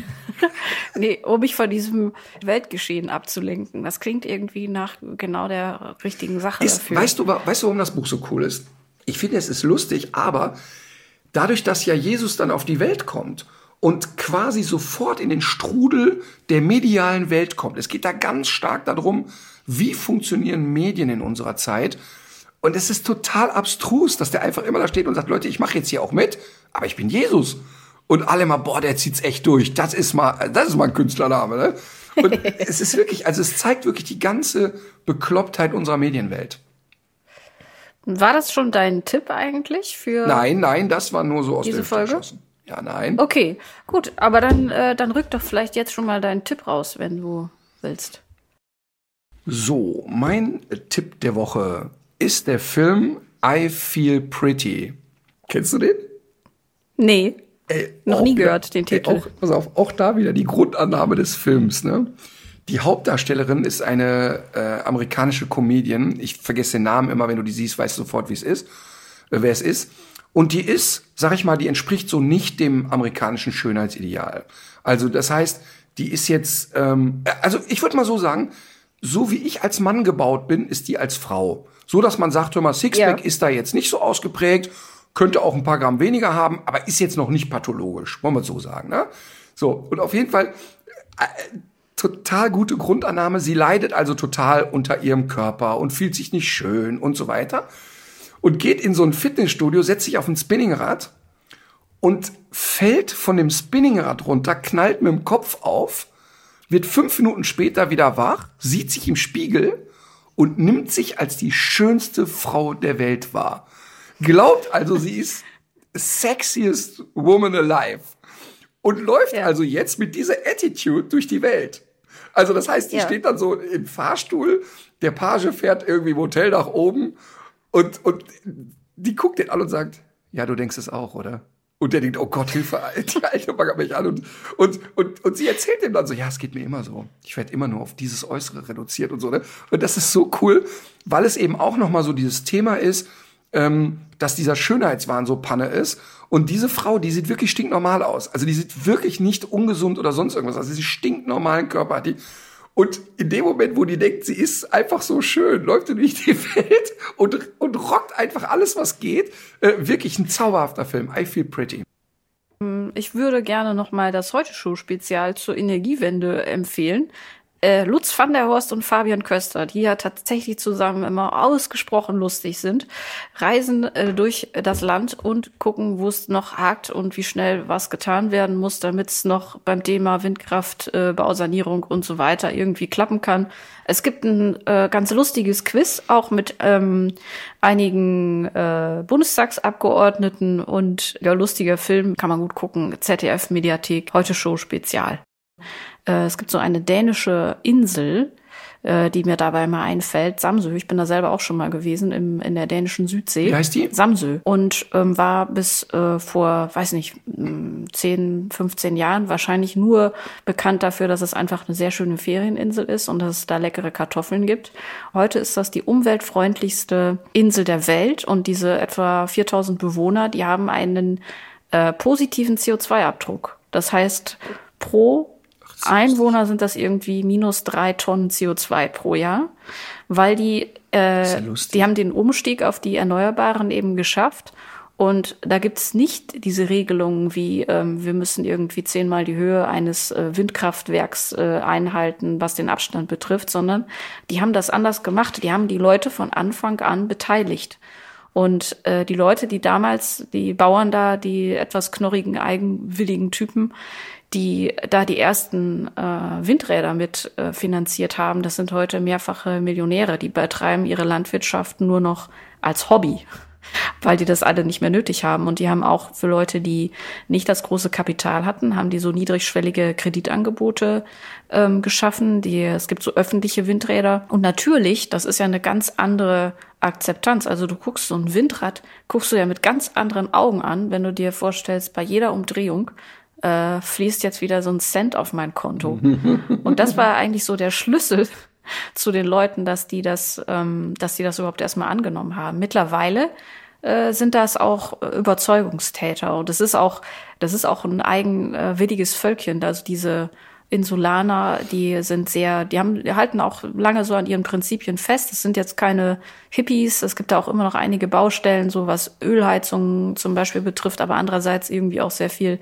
(laughs) nee, um mich von diesem Weltgeschehen abzulenken. Das klingt irgendwie nach genau der richtigen Sache Ist, dafür. weißt du, weißt du, warum das Buch so cool ist? Ich finde, es ist lustig, aber dadurch, dass ja Jesus dann auf die Welt kommt und quasi sofort in den Strudel der medialen Welt kommt. Es geht da ganz stark darum, wie funktionieren Medien in unserer Zeit. Und es ist total abstrus, dass der einfach immer da steht und sagt, Leute, ich mache jetzt hier auch mit, aber ich bin Jesus. Und alle mal, boah, der zieht's echt durch. Das ist mal, das ist mal ein Künstlername, ne? Und (laughs) es ist wirklich, also es zeigt wirklich die ganze Beklopptheit unserer Medienwelt. War das schon dein Tipp eigentlich für? Nein, nein, das war nur so aus Diese der Folge? geschossen. Ja, nein. Okay, gut. Aber dann, äh, dann rück doch vielleicht jetzt schon mal deinen Tipp raus, wenn du willst. So, mein Tipp der Woche ist der Film I Feel Pretty. Kennst du den? Nee, Ey, Noch nie wieder- gehört, den ey, Titel. Auch, pass auf, auch da wieder die Grundannahme des Films. Ne? Die Hauptdarstellerin ist eine äh, amerikanische Comedian. Ich vergesse den Namen immer, wenn du die siehst, weißt du sofort, wie es ist, äh, wer es ist. Und die ist, sag ich mal, die entspricht so nicht dem amerikanischen Schönheitsideal. Also das heißt, die ist jetzt, ähm, äh, also ich würde mal so sagen, so wie ich als Mann gebaut bin, ist die als Frau. So, dass man sagt, hör mal, Sixpack Ja. ist da jetzt nicht so ausgeprägt, könnte auch ein paar Gramm weniger haben, aber ist jetzt noch nicht pathologisch, wollen wir so sagen. Ne? So, und auf jeden Fall äh, total gute Grundannahme. Sie leidet also total unter ihrem Körper und fühlt sich nicht schön und so weiter. Und geht in so ein Fitnessstudio, setzt sich auf ein Spinningrad und fällt von dem Spinningrad runter, knallt mit dem Kopf auf, wird fünf Minuten später wieder wach, sieht sich im Spiegel und nimmt sich als die schönste Frau der Welt wahr. Glaubt also, sie ist sexiest woman alive. Und läuft Ja. also jetzt mit dieser Attitude durch die Welt. Also das heißt, die Ja. steht dann so im Fahrstuhl, der Page fährt irgendwie im Hotel nach oben und, und die guckt den an und sagt, ja, du denkst es auch, oder? Und der denkt, oh Gott, Hilfe, (laughs) die Alte baggert mich an. Und, und, und, und sie erzählt ihm dann so, ja, es geht mir immer so. Ich werde immer nur auf dieses Äußere reduziert und so. Ne? Und das ist so cool, weil es eben auch noch mal so dieses Thema ist, ähm, dass dieser Schönheitswahn so Panne ist. Und diese Frau, die sieht wirklich stinknormal aus. Also die sieht wirklich nicht ungesund oder sonst irgendwas. Also sie stinknormalen Körper die. Und in dem Moment, wo die denkt, sie ist einfach so schön, läuft sie durch die (laughs) Welt und, und rockt einfach alles, was geht. Äh, wirklich ein zauberhafter Film. I feel pretty. Ich würde gerne noch mal das Heute-Show-Spezial zur Energiewende empfehlen. Äh, Lutz van der Horst und Fabian Köster, die ja tatsächlich zusammen immer ausgesprochen lustig sind, reisen äh, durch das Land und gucken, wo es noch hakt und wie schnell was getan werden muss, damit es noch beim Thema Windkraft, äh, Bausanierung und so weiter irgendwie klappen kann. Es gibt ein äh, ganz lustiges Quiz, auch mit ähm, einigen äh, Bundestagsabgeordneten und ja, lustiger Film, kann man gut gucken. ZDF Mediathek, heute Show Spezial. Äh, es gibt so eine dänische Insel, äh, die mir dabei mal einfällt. Samsö, ich bin da selber auch schon mal gewesen im, in der dänischen Südsee. Wie heißt die? Samsö. Und ähm, war bis äh, vor, weiß nicht, 10, 15 Jahren wahrscheinlich nur bekannt dafür, dass es einfach eine sehr schöne Ferieninsel ist und dass es da leckere Kartoffeln gibt. Heute ist das die umweltfreundlichste Insel der Welt und diese etwa 4000 Bewohner, die haben einen äh, positiven CO2-Abdruck. Das heißt, pro Einwohner sind das irgendwie minus drei Tonnen CO2 pro Jahr, weil die, äh, die haben den Umstieg auf die Erneuerbaren eben geschafft. Und da gibt's nicht diese Regelungen wie, ähm, wir müssen irgendwie zehnmal die Höhe eines äh, Windkraftwerks äh, einhalten, was den Abstand betrifft, sondern die haben das anders gemacht. Die haben die Leute von Anfang an beteiligt. Und äh, die Leute, die damals, die Bauern da, die etwas knorrigen, eigenwilligen Typen, die da die ersten äh, Windräder mit äh, finanziert haben, das sind heute mehrfache Millionäre, die betreiben ihre Landwirtschaft nur noch als Hobby, (laughs) weil die das alle nicht mehr nötig haben. Und die haben auch für Leute, die nicht das große Kapital hatten, haben die so niedrigschwellige Kreditangebote ähm, geschaffen. Die, es gibt so öffentliche Windräder. Und natürlich, das ist ja eine ganz andere Akzeptanz. Also du guckst so ein Windrad, guckst du ja mit ganz anderen Augen an, wenn du dir vorstellst, bei jeder Umdrehung äh, fließt jetzt wieder so ein Cent auf mein Konto. (laughs) Und das war eigentlich so der Schlüssel (laughs) zu den Leuten, dass die das, ähm, dass die das überhaupt erstmal angenommen haben. Mittlerweile äh, sind das auch Überzeugungstäter und das ist auch, das ist auch ein eigenwilliges Völkchen, also diese Insulaner, die sind sehr, die haben, die halten auch lange so an ihren Prinzipien fest. Es sind jetzt keine Hippies. Es gibt da auch immer noch einige Baustellen, so was Ölheizungen zum Beispiel betrifft, aber andererseits irgendwie auch sehr viel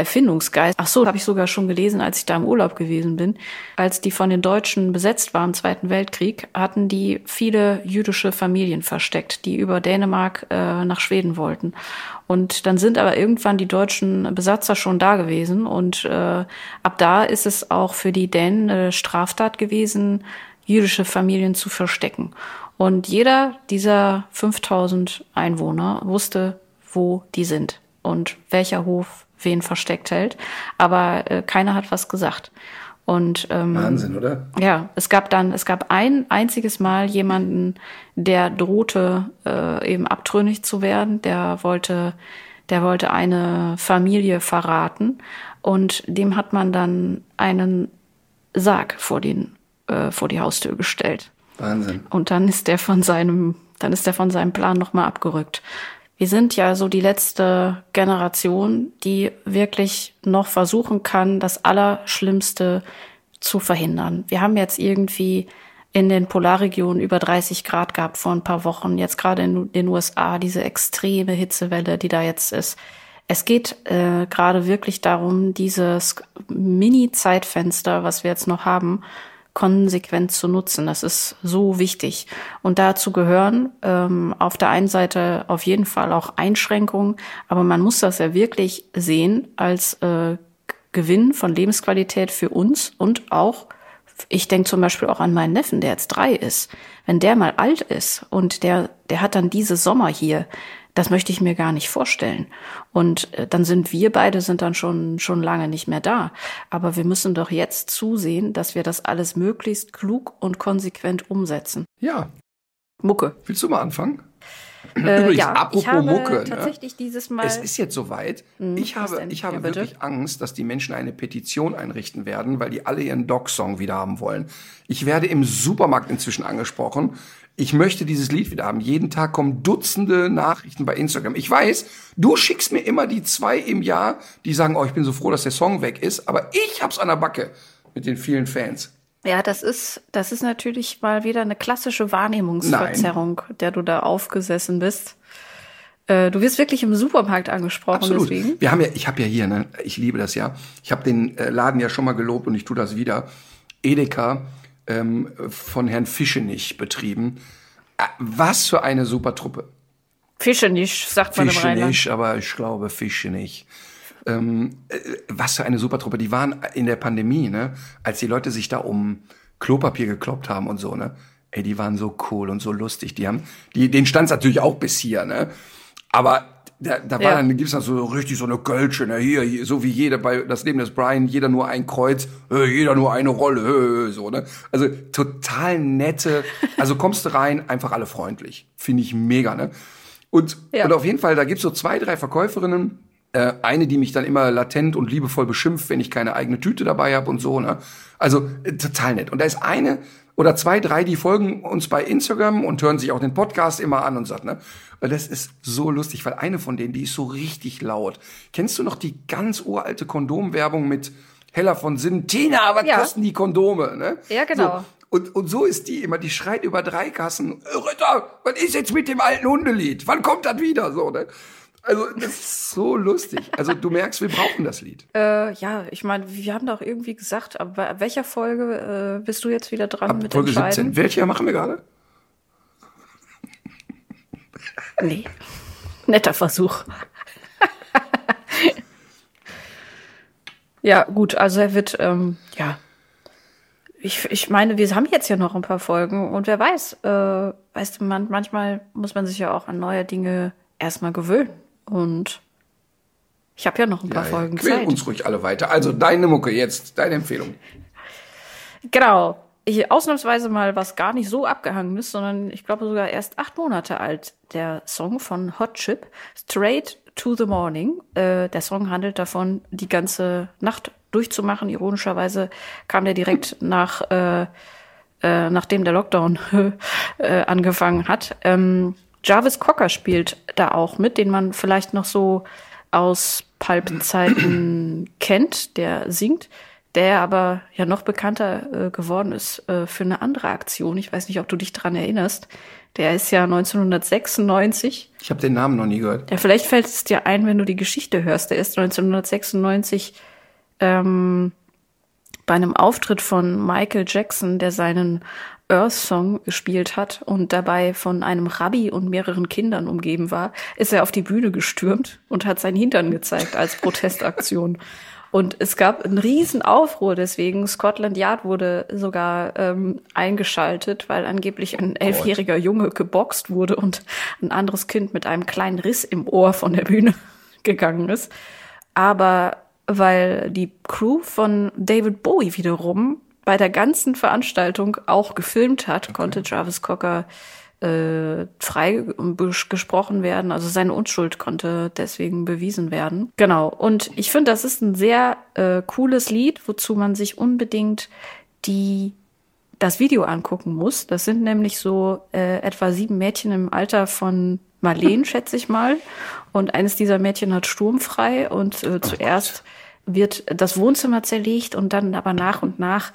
Erfindungsgeist. Ach so, habe ich sogar schon gelesen, als ich da im Urlaub gewesen bin. Als die von den Deutschen besetzt waren im Zweiten Weltkrieg, hatten die viele jüdische Familien versteckt, die über Dänemark äh, nach Schweden wollten. Und dann sind aber irgendwann die deutschen Besatzer schon da gewesen. Und äh, ab da ist es auch für die Dänen eine Straftat gewesen, jüdische Familien zu verstecken. Und jeder dieser 5000 Einwohner wusste, wo die sind und welcher Hof wen versteckt hält. Aber äh, keiner hat was gesagt. Und ähm, Wahnsinn, oder? Ja, es gab dann, es gab ein einziges Mal jemanden, der drohte, äh, eben abtrünnig zu werden. Der wollte, der wollte eine Familie verraten und dem hat man dann einen Sarg vor den äh, vor die Haustür gestellt. Wahnsinn. Und dann ist der von seinem, dann ist der von seinem Plan nochmal abgerückt wir sind ja so die letzte Generation, die wirklich noch versuchen kann, das Allerschlimmste zu verhindern. Wir haben jetzt irgendwie in den Polarregionen über 30 Grad gehabt vor ein paar Wochen. Jetzt gerade in den USA diese extreme Hitzewelle, die da jetzt ist. Es geht äh, gerade wirklich darum, dieses Mini-Zeitfenster, was wir jetzt noch haben, konsequent zu nutzen. Das ist so wichtig. Und dazu gehören ähm, auf der einen Seite auf jeden Fall auch Einschränkungen, aber man muss das ja wirklich sehen als äh, Gewinn von Lebensqualität für uns und auch ich denke zum Beispiel auch an meinen Neffen, der jetzt drei ist. Wenn der mal alt ist und der, der hat dann diese Sommer hier, das möchte ich mir gar nicht vorstellen. Und äh, dann sind wir beide sind dann schon, schon lange nicht mehr da. Aber wir müssen doch jetzt zusehen, dass wir das alles möglichst klug und konsequent umsetzen. Ja. Mucke. Willst du mal anfangen? Äh, Übrigens, ja, apropos ich habe Mucke. Ne? Tatsächlich ne? dieses Mal. Es ist jetzt soweit. Hm, ich habe, ich habe ja, wirklich Angst, dass die Menschen eine Petition einrichten werden, weil die alle ihren Dog-Song wieder haben wollen. Ich werde im Supermarkt inzwischen angesprochen ich möchte dieses Lied wieder haben. Jeden Tag kommen Dutzende Nachrichten bei Instagram. Ich weiß, du schickst mir immer die zwei im Jahr, die sagen, oh, ich bin so froh, dass der Song weg ist, aber ich hab's an der Backe mit den vielen Fans. Ja, das ist, das ist natürlich mal wieder eine klassische Wahrnehmungsverzerrung, Nein. der du da aufgesessen bist. Äh, du wirst wirklich im Supermarkt angesprochen, Absolut. deswegen. Wir haben ja, ich habe ja hier, ne, ich liebe das ja. Ich habe den äh, Laden ja schon mal gelobt und ich tue das wieder. Edeka ähm, von Herrn Fischenich betrieben. Äh, was für eine super Truppe. Fischenich, sagt man Fischenich, im Rheinland. aber ich glaube Fischenich. Ähm, äh, was für eine super Truppe. Die waren in der Pandemie, ne, als die Leute sich da um Klopapier gekloppt haben und so, ne. Ey, die waren so cool und so lustig. Die haben, die, den stand natürlich auch bis hier, ne. Aber Da, da war Ja. dann, gibt's dann so richtig so eine Kölsche, ne, hier, hier, so wie jeder bei das Leben des Brian, jeder nur ein Kreuz, äh, jeder nur eine Rolle, äh, so, ne? Also total nette, also kommst du rein, einfach alle freundlich. Finde ich mega, ne? Und, Ja. und auf jeden Fall, da gibt's so zwei, drei Verkäuferinnen, äh, eine, die mich dann immer latent und liebevoll beschimpft, wenn ich keine eigene Tüte dabei habe und so, ne? Also äh, total nett. Und da ist eine oder zwei, drei, die folgen uns bei Instagram und hören sich auch den Podcast immer an und sagt, ne? Und das ist so lustig, weil eine von denen, die ist so richtig laut. Kennst du noch die ganz uralte Kondomwerbung mit Hella von Sinn? Tina, was Ja. kosten die Kondome, ne? Ja, genau. So. Und, und so ist die immer, die schreit über drei Kassen, "Äh, Ritter, was ist jetzt mit dem alten Hundelied? Wann kommt das wieder? So, ne? Also, das ist so lustig. Also, du merkst, wir brauchen das Lied. Äh, ja, ich meine, wir haben doch irgendwie gesagt, aber bei welcher Folge äh, bist du jetzt wieder dran Ab mit Folge entscheiden? 17. Welche machen wir gerade? Nee. Netter Versuch. ja, gut, also er wird, ähm, ja. Ich, ich meine, wir haben jetzt ja noch ein paar Folgen und wer weiß, äh, weißt du, man, manchmal muss man sich ja auch an neue Dinge erstmal gewöhnen. Und ich habe ja noch ein paar Folgen quäl Zeit. uns ruhig alle weiter. Also, deine Mucke jetzt, deine Empfehlung. Genau. Ich, ausnahmsweise mal was gar nicht so abgehangen ist, sondern ich glaube sogar erst acht Monate alt. Der Song von Hot Chip, Straight to the Morning. Äh, der Song handelt davon, die ganze Nacht durchzumachen. Ironischerweise kam der direkt (laughs) nach, äh, äh, nachdem der Lockdown (laughs) äh, angefangen hat. Ähm, Jarvis Cocker spielt da auch mit, den man vielleicht noch so aus Pulp-Zeiten (clears throat) kennt, der singt, der aber ja noch bekannter äh, geworden ist äh, für eine andere Aktion. Ich weiß nicht, ob du dich dran erinnerst. Der ist ja 1996 Ich habe den Namen noch nie gehört. ja, vielleicht fällt es dir ein, wenn du die Geschichte hörst. Der ist 1996 ähm, bei einem Auftritt von Michael Jackson, der seinen Earth Song gespielt hat und dabei von einem Rabbi und mehreren Kindern umgeben war, ist er auf die Bühne gestürmt und hat seinen Hintern gezeigt als (laughs) Protestaktion. Und es gab einen riesen Aufruhr deswegen. Scotland Yard wurde sogar ähm, eingeschaltet, weil angeblich ein elfjähriger Junge geboxt wurde und ein anderes Kind mit einem kleinen Riss im Ohr von der Bühne (laughs) gegangen ist. Aber weil die Crew von David Bowie wiederum bei der ganzen Veranstaltung auch gefilmt hat, konnte Jarvis Cocker äh, frei bes- gesprochen werden. Also seine Unschuld konnte deswegen bewiesen werden. Genau. Und ich finde, das ist ein sehr äh, cooles Lied, wozu man sich unbedingt die das Video angucken muss. Das sind nämlich so äh, etwa sieben Mädchen im Alter von Marleen, (laughs) schätze ich mal. Und eines dieser Mädchen hat sturmfrei und äh, zuerst wird das Wohnzimmer zerlegt und dann aber nach und nach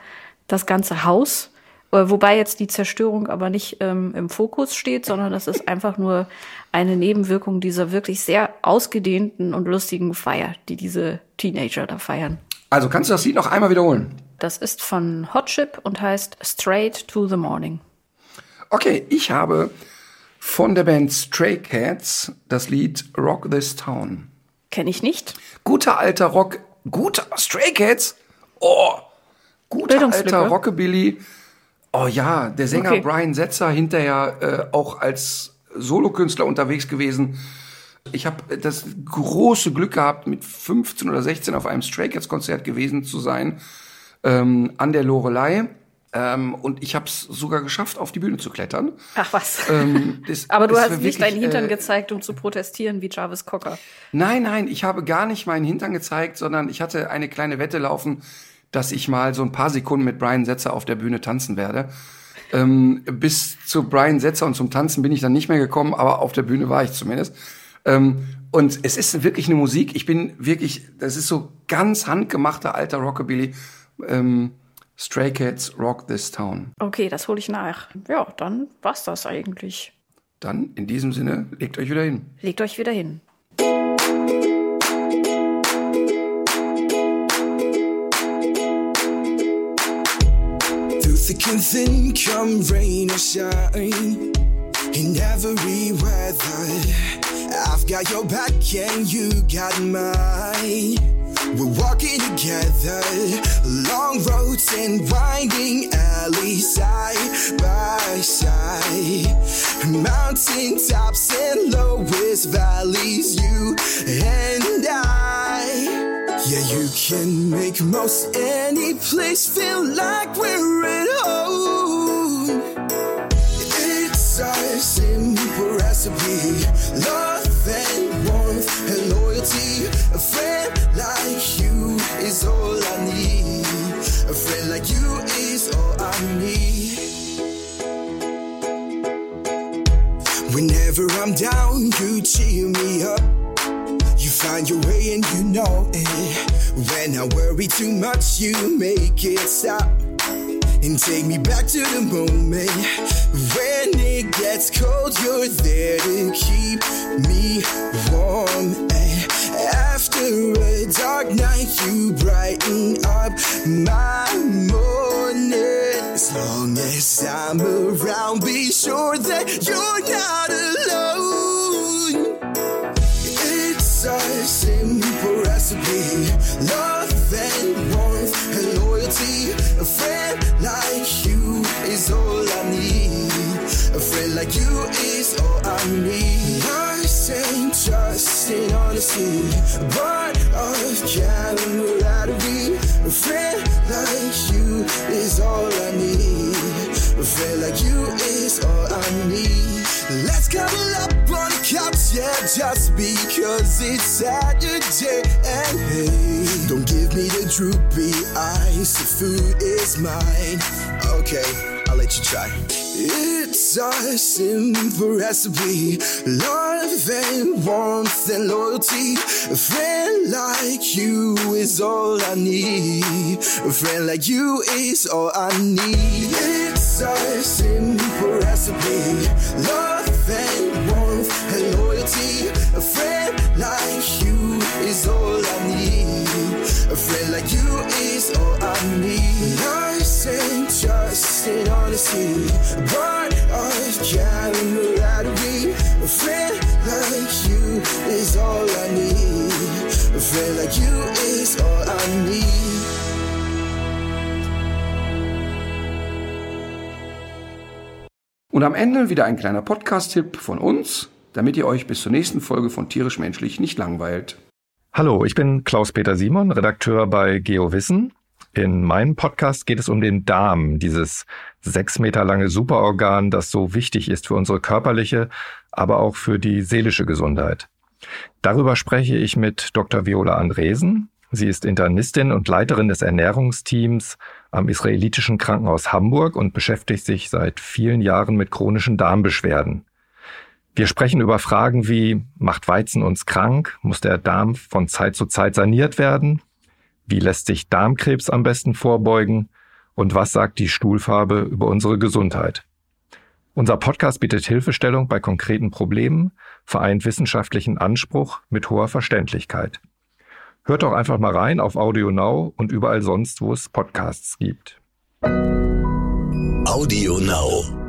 das ganze Haus. Äh, Wobei jetzt die Zerstörung aber nicht ähm, im Fokus steht, sondern das ist einfach nur eine Nebenwirkung dieser wirklich sehr ausgedehnten und lustigen Feier, die diese Teenager da feiern. Also, kannst du das Lied noch einmal wiederholen? Das ist von Hot Chip und heißt Straight to the Morning. Okay, ich habe von der Band Stray Cats das Lied Rock This Town. Kenne ich nicht. Guter alter Rock, guter Stray Cats. Oh, guter alter Rockabilly. Oh ja, der Sänger Okay. Brian Setzer hinterher äh, auch als Solokünstler unterwegs gewesen. Ich habe das große Glück gehabt, mit 15 oder 16 auf einem Stray Cats Konzert gewesen zu sein ähm, an der Lorelei. Ähm, und ich habe es sogar geschafft, auf die Bühne zu klettern. Ach was. Ähm, (laughs) das- Aber du hast war nicht wirklich, deinen Hintern äh, gezeigt, um zu protestieren wie Jarvis Cocker. Nein, nein, ich habe gar nicht meinen Hintern gezeigt, sondern ich hatte eine kleine Wette laufen, dass ich mal so ein paar Sekunden mit Brian Setzer auf der Bühne tanzen werde. Ähm, bis zu Brian Setzer und zum Tanzen bin ich dann nicht mehr gekommen, aber auf der Bühne war ich zumindest. Ähm, und es ist wirklich eine Musik. Ich bin wirklich, das ist so ganz handgemachter alter Rockabilly. Ähm, Stray Cats Rock This Town. Okay, das hole ich nach. Ja, dann war's das eigentlich. Dann in diesem Sinne, legt euch wieder hin. Legt euch wieder hin. Thick and thin, come rain or shine. In every weather, I've got your back and you got mine. We're walking together, long roads and winding alleys side by side. mountain tops and lowest valleys, you and I. Yeah, you can make most any place feel like we're at simple recipe, love and warmth and loyalty. A friend like you is all I need. A friend like you is all I need. Whenever I'm down, you cheer me up. You find your way and you know it. When I worry too much, you make it stop. And take me back to the moment when it gets cold, you're there to keep me warm. And after a dark night, you brighten up my morning. As long as I'm around, be sure that you're not alone. It's a simple recipe. Love and. A friend like you is all I need. A friend like you is all I need. Nice and trust and honesty. Part of camaraderie. A friend like you is all I need. A friend like you is all I need. Let's cuddle up yeah, just because it's Saturday. And hey, don't give me the droopy eyes. The food is mine. Okay, I'll let you try. It's a simple recipe. Love and warmth and loyalty. A friend like you is all I need. A friend like you is all I need. It's a simple recipe. Love friend like you is all I need. A friend like you is all I need. Nice and trust and honesty. Part of camaraderie. A friend like you is all I need. A friend like you is all I need. Und am Ende wieder ein kleiner Podcast-Tipp von uns, damit ihr euch bis zur nächsten Folge von Tierisch Menschlich nicht langweilt. Hallo, ich bin Klaus-Peter Simon, Redakteur bei GeoWissen. In meinem Podcast geht es um den Darm, dieses sechs Meter lange Superorgan, das so wichtig ist für unsere körperliche, aber auch für die seelische Gesundheit. Darüber spreche ich mit Dr. Viola Andresen. Sie ist Internistin und Leiterin des Ernährungsteams am israelitischen Krankenhaus Hamburg und beschäftigt sich seit vielen Jahren mit chronischen Darmbeschwerden. Wir sprechen über Fragen wie, macht Weizen uns krank? Muss der Darm von Zeit zu Zeit saniert werden? Wie lässt sich Darmkrebs am besten vorbeugen? Und was sagt die Stuhlfarbe über unsere Gesundheit? Unser Podcast bietet Hilfestellung bei konkreten Problemen, vereint wissenschaftlichen Anspruch mit hoher Verständlichkeit. Hört doch einfach mal rein auf Audio Now und überall sonst, wo es Podcasts gibt. Audio Now.